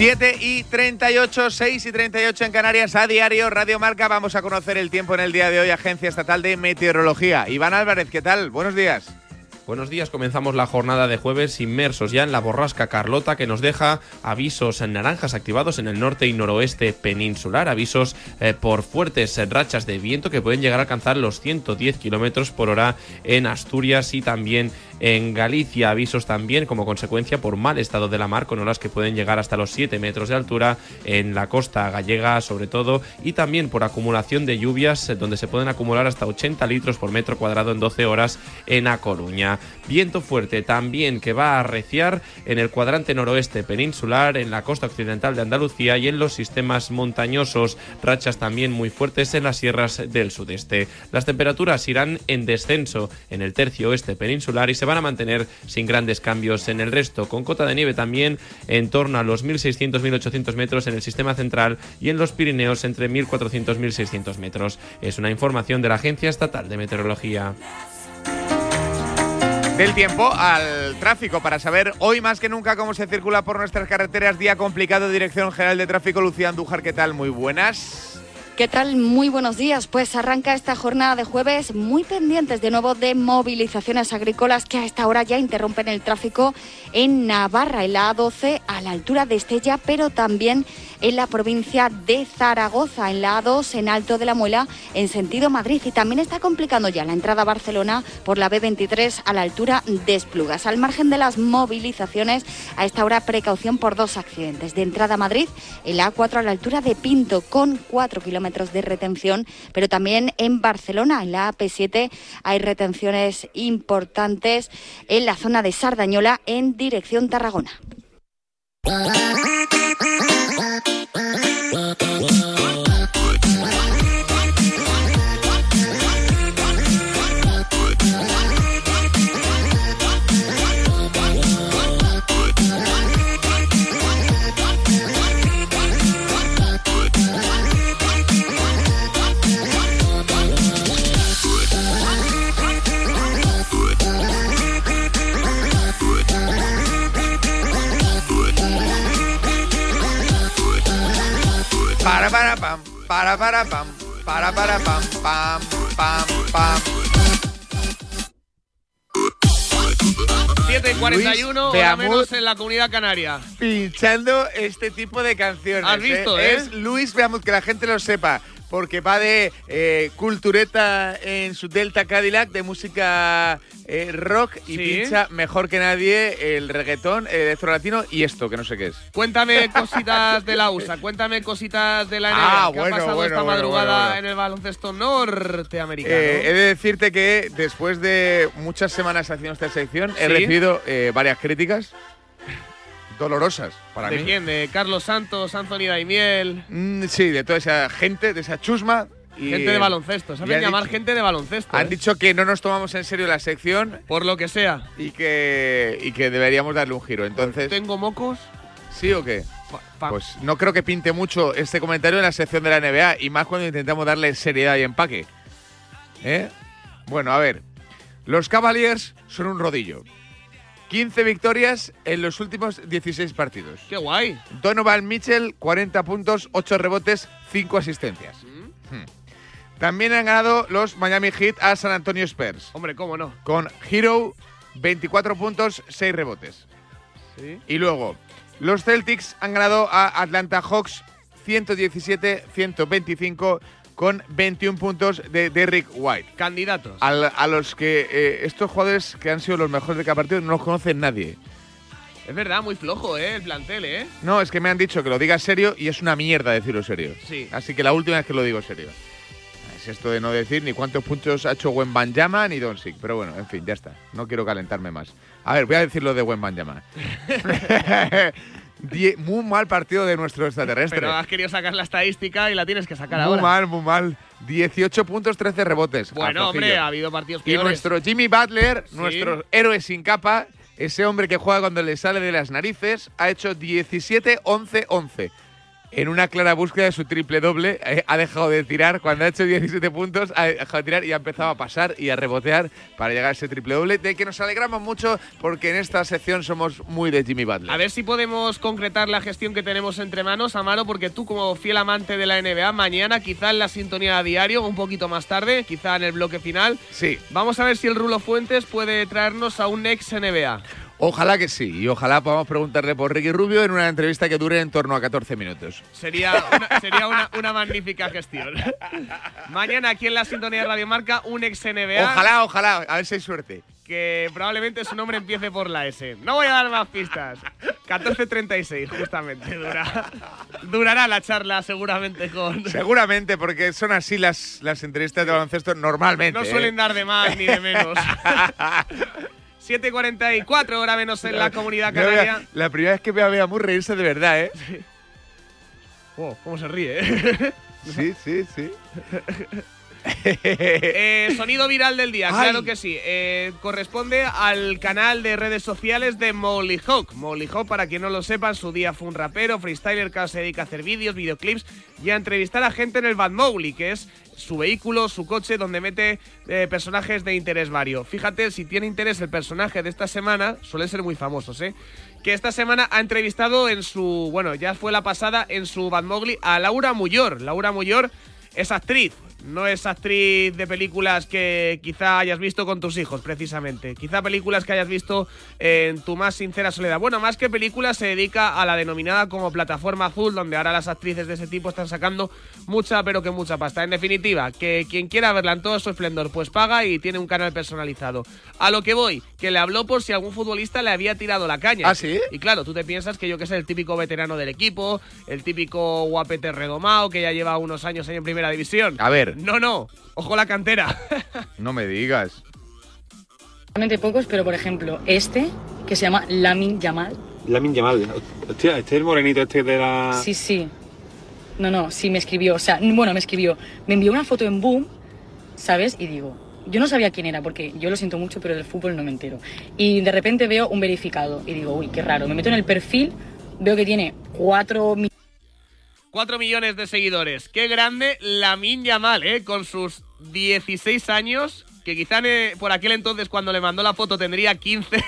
Siete y 38, 6 y 38 en Canarias a diario, Radio Marca. Vamos a conocer el tiempo en el día de hoy, Agencia Estatal de Meteorología. Iván Álvarez, ¿qué tal? Buenos días. Buenos días, comenzamos la jornada de jueves inmersos ya en la borrasca Carlota que nos deja avisos en naranjas activados en el norte y noroeste peninsular, avisos eh, por fuertes rachas de viento que pueden llegar a alcanzar los 110 kilómetros por hora en Asturias y también en Galicia, avisos también como consecuencia por mal estado de la mar con olas que pueden llegar hasta los 7 metros de altura en la costa gallega sobre todo y también por acumulación de lluvias eh, donde se pueden acumular hasta 80 litros por metro cuadrado en 12 horas en A Coruña. Viento fuerte también que va a arreciar en el cuadrante noroeste peninsular, en la costa occidental de Andalucía y en los sistemas montañosos. Rachas también muy fuertes en las sierras del sudeste. Las temperaturas irán en descenso en el tercio oeste peninsular y se van a mantener sin grandes cambios en el resto, con cota de nieve también en torno a los 1.600-1.800 metros en el sistema central y en los Pirineos entre 1.400-1.600 metros. Es una información de la Agencia Estatal de Meteorología. Del tiempo al tráfico para saber hoy más que nunca cómo se circula por nuestras carreteras. Día complicado, Dirección General de Tráfico, Lucía Andújar, ¿qué tal? Muy buenas. ¿Qué tal? Muy buenos días. Pues arranca esta jornada de jueves muy pendientes de nuevo de movilizaciones agrícolas que a esta hora ya interrumpen el tráfico en Navarra, en la A12, a la altura de Estella, pero también en la provincia de Zaragoza, en la A2, en Alto de la Muela, en sentido Madrid. Y también está complicando ya la entrada a Barcelona por la B23 a la altura de Esplugas. Al margen de las movilizaciones, a esta hora precaución por dos accidentes. De entrada a Madrid, en la A4 a la altura de Pinto, con 4 kilómetros de retención, pero también en Barcelona, en la AP7, hay retenciones importantes en la zona de Sardañola en dirección Tarragona. Para pam, para para pam, para para pam, pam, pam, pam. 7 y 41, hora menos en la comunidad canaria. Pinchando este tipo de canciones. ¿Has visto, eh? Es Luis, veamos que la gente lo sepa. Porque va de eh, cultureta en su Delta Cadillac de música eh, rock y Sí. pincha mejor que nadie el reggaetón, el electro latino y esto, que no sé qué es. Cuéntame cositas de la USA, cuéntame cositas de la NBA. Ah, ¿Qué bueno, ha pasado bueno, esta bueno, madrugada en el baloncesto norteamericano? Eh, he de decirte que después de muchas semanas haciendo esta sección, he recibido eh, varias críticas dolorosas para ¿De mí. quién? ¿De Carlos Santos, Anthony Daimiel? Mm, sí, de toda esa gente, de esa chusma. y- Gente de baloncesto. Saben llamar dicho- gente de baloncesto. Han ¿eh? dicho que no nos tomamos en serio la sección. Por lo que sea. Y que, y que deberíamos darle un giro. Entonces. ¿Tengo mocos? ¿Sí o qué? Pues no creo que pinte mucho este comentario en la sección de la NBA. Y más cuando intentamos darle seriedad y empaque. ¿Eh? Bueno, a ver. Los Cavaliers son un rodillo. 15 victorias en los últimos 16 partidos. ¡Qué guay! Donovan Mitchell, 40 puntos, 8 rebotes, 5 asistencias. Mm. Hmm. También han ganado los Miami Heat a San Antonio Spurs. Hombre, cómo no. Con Hero, 24 puntos, 6 rebotes. Sí. Y luego, los Celtics han ganado a Atlanta Hawks 117-125 con 21 puntos de Derrick White. Candidatos. Al- a los que eh, estos jugadores que han sido los mejores de cada partido no los conoce nadie. Es verdad, muy flojo, ¿eh? El plantel, ¿eh? No, es que me han dicho que lo diga serio y es una mierda decirlo serio. Sí. Así que la última vez que lo digo serio. Es esto de no decir ni cuántos puntos ha hecho Wembanyama ni Doncic. Pero bueno, en fin, ya está. No quiero calentarme más. A ver, voy a decir lo de Wembanyama. Die- muy mal partido de nuestro extraterrestre. Pero has querido sacar la estadística y la tienes que sacar muy ahora. mal, muy mal. 18 puntos, 13 rebotes. Bueno, hombre, ha habido partidos Y peores. nuestro Jimmy Butler, Sí. nuestro héroe sin capa, ese hombre que juega cuando le sale de las narices, ha hecho 17-11-11. En una clara búsqueda de su triple doble, eh, ha dejado de tirar. Cuando ha hecho 17 puntos, ha dejado de tirar y ha empezado a pasar y a rebotear para llegar a ese triple doble, de que nos alegramos mucho porque en esta sección somos muy de Jimmy Butler. A ver si podemos concretar la gestión que tenemos entre manos, Amaro, porque tú como fiel amante de la NBA, mañana quizá en la sintonía a diario, un poquito más tarde, quizá en el bloque final, Sí. vamos a ver si el Rulo Fuentes puede traernos a un ex NBA. Ojalá que sí, y ojalá podamos preguntarle por Ricky Rubio en una entrevista que dure en torno a 14 minutos. Sería una, sería una, una magnífica gestión. mañana aquí en la sintonía de Radio Marca, un ex NBA. Ojalá, ojalá, a ver si hay suerte. Que probablemente su nombre empiece por la S. No voy a dar más pistas. 14.36, justamente. Dura, durará la charla seguramente con... Seguramente, porque son así las, las entrevistas de baloncesto normalmente. No ¿eh? suelen dar de más ni de menos. 7.44 hora menos en la comunidad canaria. la primera vez que veo a Bea Moore reírse de verdad, ¿eh? Oh, ¿Cómo se ríe? eh? Sí, sí, sí. Eh, sonido viral del día, Ay. claro que sí. Eh, corresponde al canal de redes sociales de Molly Hawk. Molly Hawk, para quien no lo sepa, en su día fue un rapero, freestyler que se dedica a hacer vídeos, videoclips y a entrevistar a gente en el Bad Mowgli, que es su vehículo, su coche, donde mete eh, personajes de interés vario. Fíjate, si tiene interés el personaje de esta semana, suelen ser muy famosos, ¿eh? Que esta semana ha entrevistado en su, bueno, ya fue la pasada, en su Bad Mowgli, a Laura Muyor. Laura Muyor es actriz, no es actriz de películas que quizá hayas visto con tus hijos, precisamente. Quizá películas que hayas visto en tu más sincera soledad. Bueno, más que películas, se dedica a la denominada como plataforma azul, donde ahora las actrices de ese tipo están sacando mucha, pero que mucha pasta. En definitiva, que quien quiera verla en todo su esplendor, pues paga y tiene un canal personalizado. A lo que voy, que le habló por si algún futbolista le había tirado la caña. ¿Ah, sí? Y claro, tú te piensas que yo que sé, el típico veterano del equipo, el típico guapete redomado que ya lleva unos años ahí en primera división. A ver. No, no. Ojo la cantera. No me digas. Realmente pocos, pero por ejemplo, este, que se llama Lamin Yamal. Lamin Yamal. Hostia, este es el morenito este de la. Sí, sí. No, no, sí me escribió. O sea, bueno, me escribió. Me envió una foto en Boom, ¿sabes? Y digo, yo no sabía quién era, porque yo lo siento mucho, pero del fútbol no me entero. Y de repente veo un verificado y digo, uy, qué raro. Me meto en el perfil, veo que tiene cuatro mil 4 millones de seguidores. Qué grande Lamin Yamal, ¿eh? Con sus 16 años, que quizá eh, por aquel entonces cuando le mandó la foto tendría 15.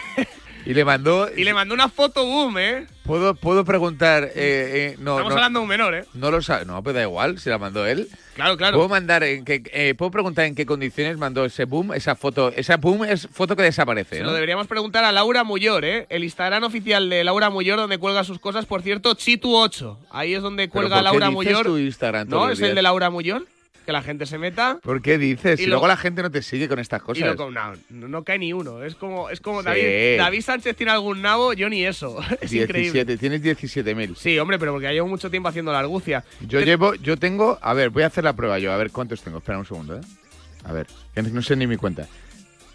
Y le mandó. y le mandó una foto boom, ¿eh? ¿Puedo, puedo preguntar? eh, eh, no, Estamos no, hablando de un menor, ¿eh? No lo sabe. No, pues da igual, si la mandó él. Claro, claro. ¿Puedo mandar en qué, eh, ¿Puedo preguntar en qué condiciones mandó ese boom, esa foto? Esa boom es foto que desaparece, Se ¿no? lo deberíamos preguntar a Laura Muyor, ¿eh? El Instagram oficial de Laura Muyor, donde cuelga sus cosas, por cierto, Chitu8. Ahí es donde ¿Pero cuelga por qué Laura dices Muyor. tu Instagram ¿No? Es el de Laura Muyor. Que la gente se meta. ¿Por qué dices? Y Y luego lo- la gente no te sigue con estas Y cosas. lo con- no, cae ni uno. Es como, es como Sí. David, David Sánchez tiene algún nabo, yo ni eso. Es increíble. 17, tienes 17.000. Sí, hombre, pero porque llevo mucho tiempo haciendo la argucia. Yo llevo, yo tengo, a ver, voy a hacer la prueba yo, a ver cuántos tengo. Espera un segundo, ¿eh? A ver, no sé ni mi cuenta.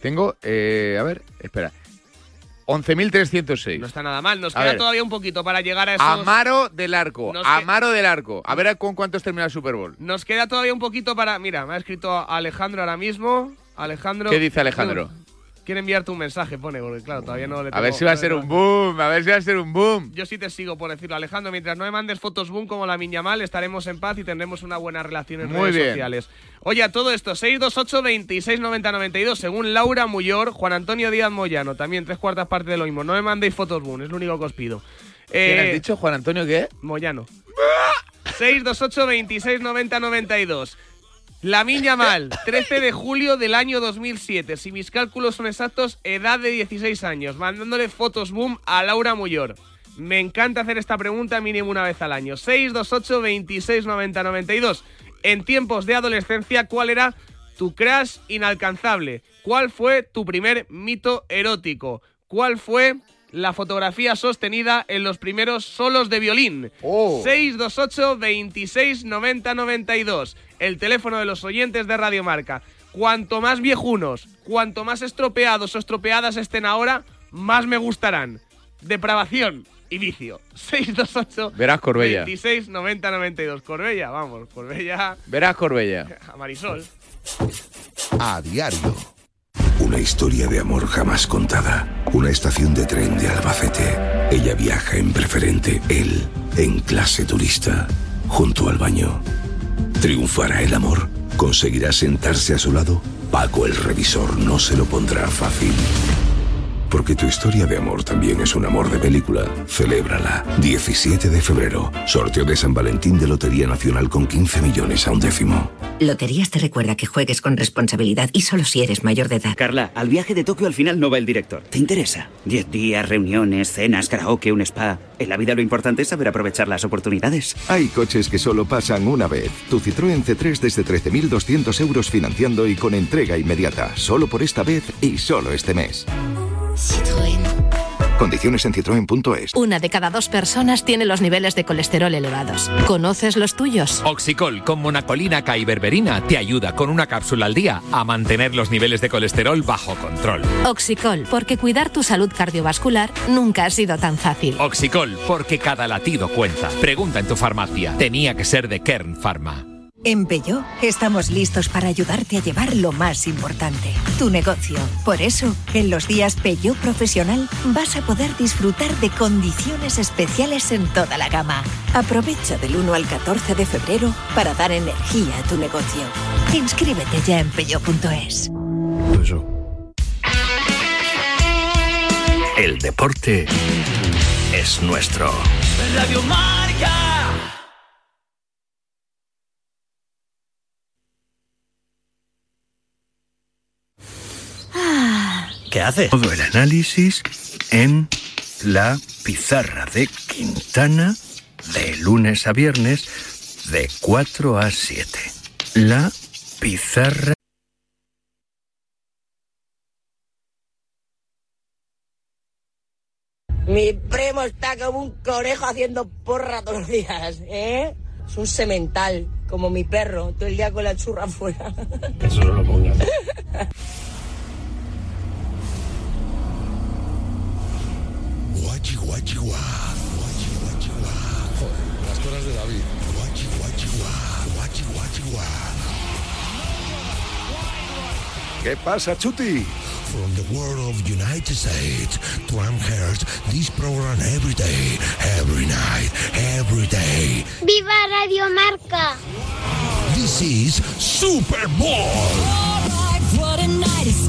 Tengo, eh, a ver, espera. 11.306. No está nada mal. Nos A queda ver. todavía un poquito para llegar a esos. Amaro del Arco, Nos que- Amaro del Arco. A ver con cuántos termina el Super Bowl. Nos queda todavía un poquito para. Mira, me ha escrito Alejandro ahora mismo. Alejandro. ¿Qué dice Alejandro? Quiere enviarte un mensaje, pone, porque claro, todavía no le A ver tengo- si va a ser un tengo- boom, a ver si va a ser un boom. Yo sí te sigo por decirlo, Alejandro. Mientras no me mandes fotos boom como la miña mal, estaremos en paz y tendremos una buena relación en Muy redes bien. sociales. Oye, a todo esto, 628 26 90 92, según Laura Muyor, Juan Antonio Díaz Moyano, también tres cuartas partes de lo mismo. No me mandéis fotos boom, es lo único que os pido. ¿Quién Eh, has dicho, Juan Antonio, qué? Moyano. 628 26 90 92. La Miña Mal, 13 de julio del año 2007. Si mis cálculos son exactos, edad de 16 años. Mandándole fotos boom a Laura Muyor. Me encanta hacer esta pregunta mínimo una vez al año. 628 26 90 92. En tiempos de adolescencia, ¿cuál era tu crush inalcanzable? ¿Cuál fue tu primer mito erótico? ¿Cuál fue la fotografía sostenida en los primeros solos de violín? 628 26 90 92. El teléfono de los oyentes de Radio Marca. Cuanto más viejunos, cuanto más estropeados o estropeadas estén ahora, más me gustarán. Depravación y vicio. 628 Verás Corbella. 26 90 92. Corbella, vamos, Corbella Verás Corbella. a Marisol. A diario. Una historia de amor jamás contada. Una estación de tren de Albacete. Ella viaja en preferente, él en clase turista, junto al baño. ¿Triunfará el amor? ¿Conseguirá sentarse a su lado? Paco el revisor no se lo pondrá fácil. Porque tu historia de amor también es un amor de película. Celébrala. 17 de febrero. Sorteo de San Valentín de Lotería Nacional con 15 millones a un décimo. Loterías te recuerda que juegues con responsabilidad y solo si eres mayor de edad. Carla, al viaje de Tokio al final no va el director. ¿Te interesa? Diez días, reuniones, cenas, karaoke, un spa. En la vida lo importante es saber aprovechar las oportunidades. Hay coches que solo pasan una vez. Tu Citroën C3 desde 13.200 euros financiando y con entrega inmediata. Solo por esta vez y solo este mes. Condiciones en citroen.es. Una de cada dos personas tiene los niveles de colesterol elevados. ¿Conoces los tuyos? Oxicol con monacolina K y berberina te ayuda con una cápsula al día a mantener los niveles de colesterol bajo control. Oxicol, porque cuidar tu salud cardiovascular nunca ha sido tan fácil. Oxicol, porque cada latido cuenta. Pregunta en tu farmacia. Tenía que ser de Kern Pharma. En Peugeot estamos listos para ayudarte a llevar lo más importante, tu negocio. Por eso, en los días Peugeot Profesional vas a poder disfrutar de condiciones especiales en toda la gama. Aprovecha del 1 al 14 de febrero para dar energía a tu negocio. Inscríbete ya en peugeot.es. El deporte es nuestro. Radio Marca. Hace? Todo el análisis en la pizarra de Quintana de lunes a viernes de 4 a 7. La pizarra. Mi primo está como un conejo haciendo porra todos los días, ¿eh? Es un semental, como mi perro, todo el día con la churra afuera. Eso no lo pongas. Guachi, guachi, guá. Guachi, guachi, guá. Joder, las cosas de David. Guachi, guachi, guá. Guachi, guachi, guá. ¿Qué pasa, Chuti? From the world of United States to Amherst, this program every day, every night, every day. ¡Viva Radio Marca! This is Super Bowl. What a night is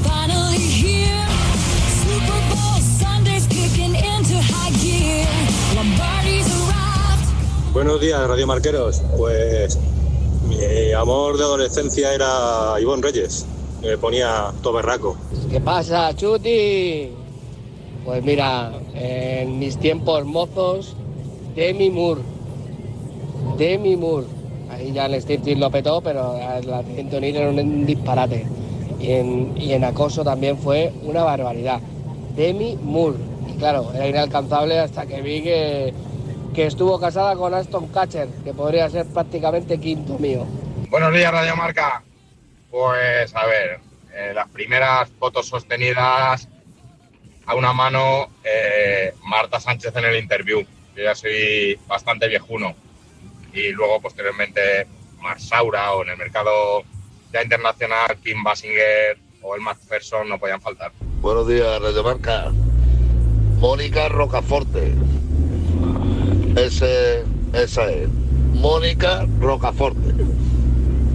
Buenos días, Radio Marqueros. Pues mi amor de adolescencia era Ivonne Reyes. Me ponía todo berraco. ¿Qué pasa, Chuti? Pues mira, en mis tiempos mozos, Demi Moore. Demi Moore. Ahí ya el Steve lo petó, pero la Anthony era un disparate. Y en, y en acoso también fue una barbaridad. Demi Moore. Y claro, era inalcanzable hasta que vi que, que estuvo casada con Aston Catcher, que podría ser prácticamente quinto mío. Buenos días, Radio Marca. Pues a ver, eh, las primeras fotos sostenidas a una mano, eh, Marta Sánchez en el interview. Yo ya soy bastante viejuno. Y luego, posteriormente, Marsaura o en el mercado ya internacional, Kim Basinger o el Macpherson no podían faltar. Buenos días, Radio Marca. Mónica Rocaforte. Ese, esa es. Mónica Rocaforte.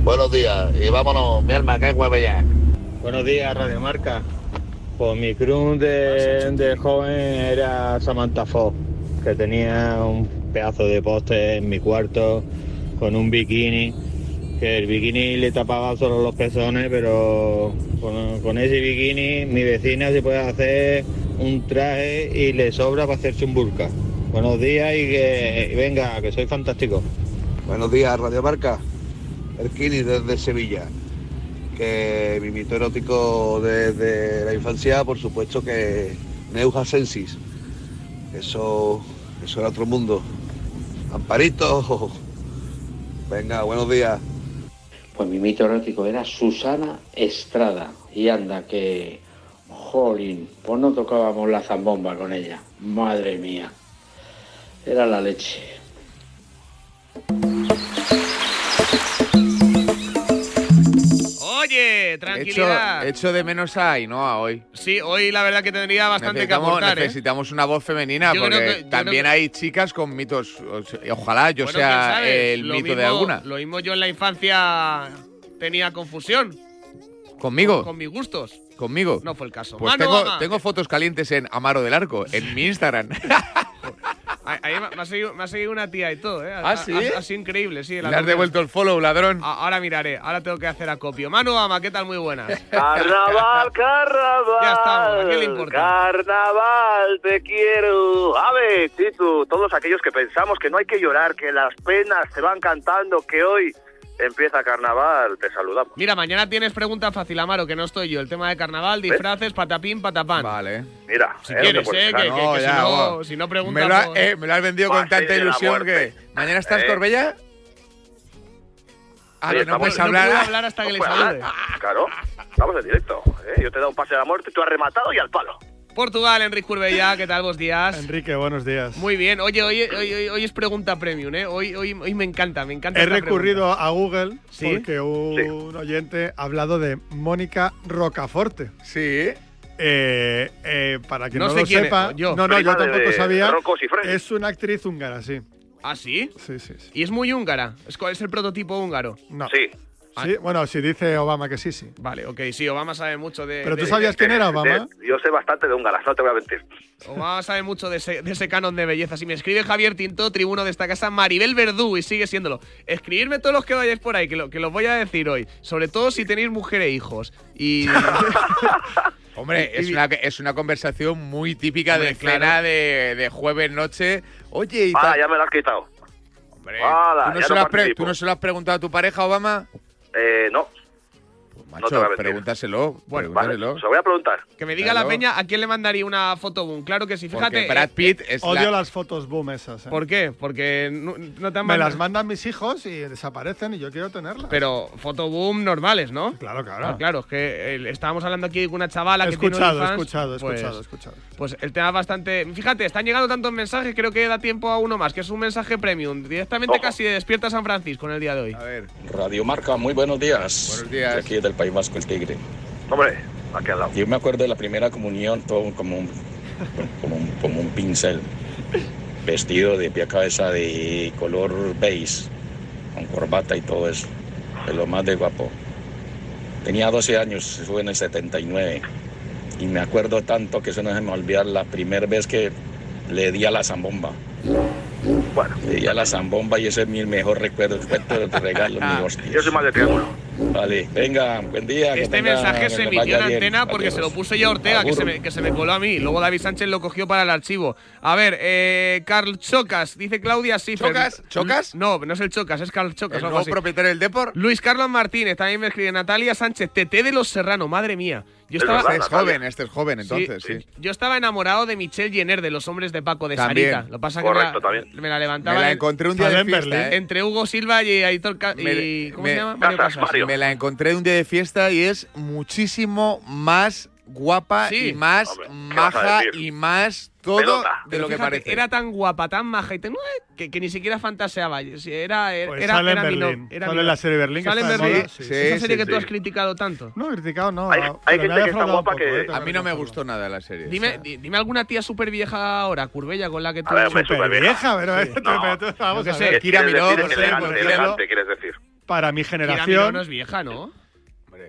Buenos días y vámonos, mi alma, que hueve ya. Buenos días, Radio Marca. Pues mi cruz de, de joven era Samantha Fox, que tenía un pedazo de poste en mi cuarto con un bikini, que el bikini le tapaba solo los pezones, pero con, con ese bikini mi vecina se puede hacer un traje y le sobra para hacerse un burka. Buenos días y que y venga, que soy fantástico. Buenos días, Radio Marca. El Kini desde Sevilla. Que mi mito erótico desde la infancia, por supuesto que Neuja Sensis. Eso, eso era otro mundo. Amparito. Venga, buenos días. Pues mi mito erótico era Susana Estrada. Y anda que, jolín, pues no tocábamos la zambomba con ella. Madre mía. Era la leche. Oye, tranquilidad. hecho de menos a Ainhoa hoy. Sí, hoy la verdad que tendría bastante que necesitamos, aportar, ¿eh? necesitamos una voz femenina Yo porque que- también que- hay chicas con mitos. Ojalá yo Bueno, sea el mito de alguna. Lo mismo yo en la infancia tenía confusión ¿Conmigo? con mis gustos. ¿Conmigo? No fue el caso. Pues tengo, tengo fotos calientes en Amaro del Arco, en mi Instagram. Ahí- me, ha seguido, me ha seguido una tía y todo, ¿eh? ¿Ah, sí? Ha, ha sido increíble, sí. la Le has devuelto el follow, ladrón. A- Ahora miraré, ahora tengo que hacer acopio. Manu Ama, ¿qué tal? Muy buenas. Carnaval, carnaval. Ya estamos, ¿a qué le importa? Carnaval, te quiero. A ver, Titu, todos aquellos que pensamos que no hay que llorar, que las penas se van cantando, que hoy empieza carnaval, te saludamos. Mira, mañana tienes pregunta fácil, Amaro, que no estoy yo. El tema de carnaval, disfraces, patapín, patapán. Vale. Mira, Si eh, no quieres, eh, que, que- No, que ya, si, no, si no Me preguntas... lo, ha- por- eh, me lo has vendido con Paseo tanta ilusión que. ¿Mañana estás, Eh. Corbella? Ah, Sí, que no puedes no hablar. puedo hablar hasta que le salude. Claro, estamos en directo. ¿eh? Yo te he dado un pase de la muerte, tú has rematado y al palo. Portugal, Enrique Curbella, ¿qué tal? Buenos días. Enrique, buenos días. Muy bien. Oye, hoy, hoy, hoy- hoy es pregunta premium, ¿eh? Hoy, hoy, hoy me encanta, me encanta. He esta recurrido pregunta. a Google ¿Sí? porque un oyente ha hablado de Mónica Rocaforte. Sí. Eh, eh, para quien No no, sé lo quién es, sepa, yo. no, no, yo tampoco sabía. Es una actriz húngara, sí. ¿Ah, sí? Sí, sí, sí. Y es muy húngara. ¿Es, ¿Cuál es el prototipo húngaro? No. Sí. Sí, bueno, si dice Obama que sí, sí. Vale, ok, sí, Obama sabe mucho de. Pero tú de- sabías quién era Obama. De- yo sé bastante de húngaras, no te voy a mentir. Obama sabe mucho de ese, de ese canon de belleza. Si me escribe Javier Tinto, tribuno de esta casa, Maribel Verdú, y sigue siéndolo. Escribidme todos los que vayáis por ahí, que lo, que los voy a decir hoy. Sobre todo si tenéis mujer e hijos. Y. Hombre, es una, es una conversación muy típica Hombre, de claro. cena de, de jueves noche. Oye, y Ah, ya me lo has quitado. Hombre, Hala, ¿tú, no ya se no lo has pre- participo. tú no se lo has preguntado a tu pareja, Obama? Eh, no. Macho, te a mentir. pregúntaselo. Bueno, Vale, pregúntaselo. se lo voy a preguntar. que me diga Claro. la peña a quién le mandaría una foto boom. Claro que sí, fíjate. Porque Brad eh, Pitt es Odio la- las fotos boom esas. ¿eh? ¿Por qué? Porque no, no te han Me mandado- las mandan mis hijos y desaparecen y yo quiero tenerlas. Pero fotoboom normales, ¿no? Claro, claro. Ah, claro, es que eh, estábamos hablando aquí con una chavala He que tiene escuchado, OnlyFans, escuchado, he pues- escuchado, escuchado. Pues el tema es bastante. Fíjate, están llegando tantos mensajes, creo que da tiempo a uno más, que es un mensaje premium. Directamente Ojo. casi de Despierta San Francisco en el día de hoy. A ver, Radio Marca, muy buenos días. Buenos días. De aquí del País Vasco, el Tigre. Hombre, aquí al lado. Yo me acuerdo de la primera comunión, todo como un, como un, como un pincel, vestido de pie a cabeza de color beige, con corbata y todo eso. De lo más de guapo. Tenía 12 años, fue en el 79. Y me acuerdo tanto que eso no se me va a olvidar la primera vez que le di a la zambomba. Bueno. Y ya la zambomba y ese es mi mejor recuerdo. Después te te regalo mi hostia. Yo soy más de triángulo. Vale, venga, buen día. Este tenga- mensaje se emitió en bien. antena porque se lo Adiós. puse yo a Ortega, que se, me, que se me coló a mí. Luego David Sánchez lo cogió para el archivo. A ver, eh, Carl Chocas, dice Claudia Schiffer. ¿Chocas? ¿Chocas? No, no es el Chocas, es Carl Chocas. ¿El nuevo propietario del Depor? Luis Carlos Martínez, también me escribe Natalia Sánchez, TT de los Serrano, madre mía. Yo estaba, Este es joven, este es joven, Sí, entonces, sí. Yo estaba enamorado de Michelle Jenner, de los hombres de Paco, de También. Sarita. Lo que pasa que Correcto, me la, me la levantaba. Me la en- encontré un día de fiesta, ¿eh? Entre Hugo Silva y Aitor Ca- y, ¿Cómo se llama? Mario Casas. Me la encontré un día de fiesta y es muchísimo más guapa Sí. y más Hombre, ¿qué maja y más todo Pelota. de lo que fíjate, parece. Era tan guapa, tan maja y tan- que, que ni siquiera fantaseaba. Si Era, era, Pues era, sale Berlín. era Sale mi en la serie Berlín, Sale en Berlín. Sí, Esa sí, serie sí, que tú has criticado tanto. No, criticado no. Hay- gente que está guapa poco, que- eh, A mí no me gustó nada la serie. Dime, di- dime alguna tía súper vieja ahora, Curbella, con la que tú... A ver, hombre, Súper vieja, pero, Sí. pero vamos a ver. Kira Miró, elegante, quieres decir. Para mi Kira generación. no es vieja, ¿no?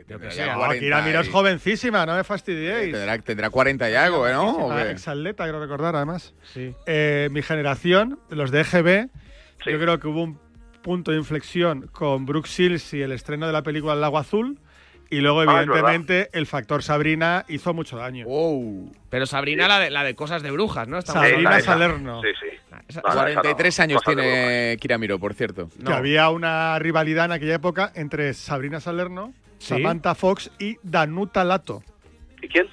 Yo qué sé, sé, No, 40 Kira Miró es jovencísima, no me fastidiéis. Tendrá, tendrá 40 y algo, ¿eh, ¿no? Exatleta, quiero recordar, además. Sí. Eh, mi generación, los de EGB, yo creo que hubo un punto de inflexión con Brooke Shields y el estreno de la película El Lago Azul. Y luego, Ah, evidentemente, el factor Sabrina hizo mucho daño. Pero Sabrina, la de, la de cosas de brujas, ¿no? Estamos Sabrina. Salerno. Sí, sí. No, no, no. 43 años tiene Kira Miró, por cierto. Que había una rivalidad en aquella época entre Sabrina Salerno, ¿Sí? Samantha Fox y Danuta Lato. ¿Y quién?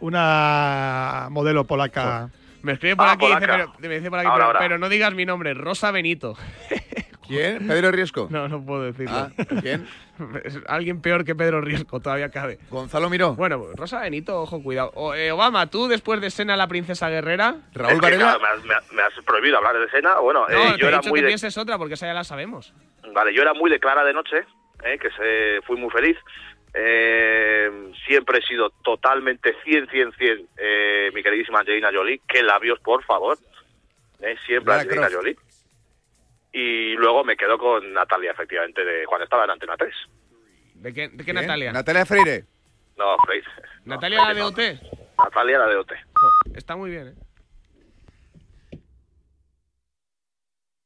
Una modelo polaca. Me escribe por Ah, aquí, dice, pero, me dice por aquí, Ahora, pero, ahora. pero no digas mi nombre, Rosa Benito. ¿Quién? ¿Pedro Riesco? No, no puedo decirlo. Ah, ¿quién? Es alguien peor que Pedro Riesco, todavía cabe. Gonzalo Miró. Bueno, pues, Rosa Benito, ojo, cuidado. O, eh, Obama, tú después de Sena la princesa guerrera. Raúl Es que, Varela. claro, me, has, me has- me has prohibido hablar de escena. Bueno, No, eh, te yo he era dicho muy que de, pienses otra porque esa ya la sabemos. Vale, yo era muy de Clara de Noche, eh, que se, fui muy feliz. Eh, siempre he sido totalmente 100, 100, 100 eh, mi queridísima Angelina Jolie. Que labios, por favor. Eh, siempre Lara Angelina Croft. Jolie. Y luego me quedo con Natalia, efectivamente, de cuando estaba en Antena 3. ¿De qué, de qué. Natalia? Natalia Freire. No, Freire. ¿Natalia la de OT? Natalia la de OT. Está muy bien, ¿eh?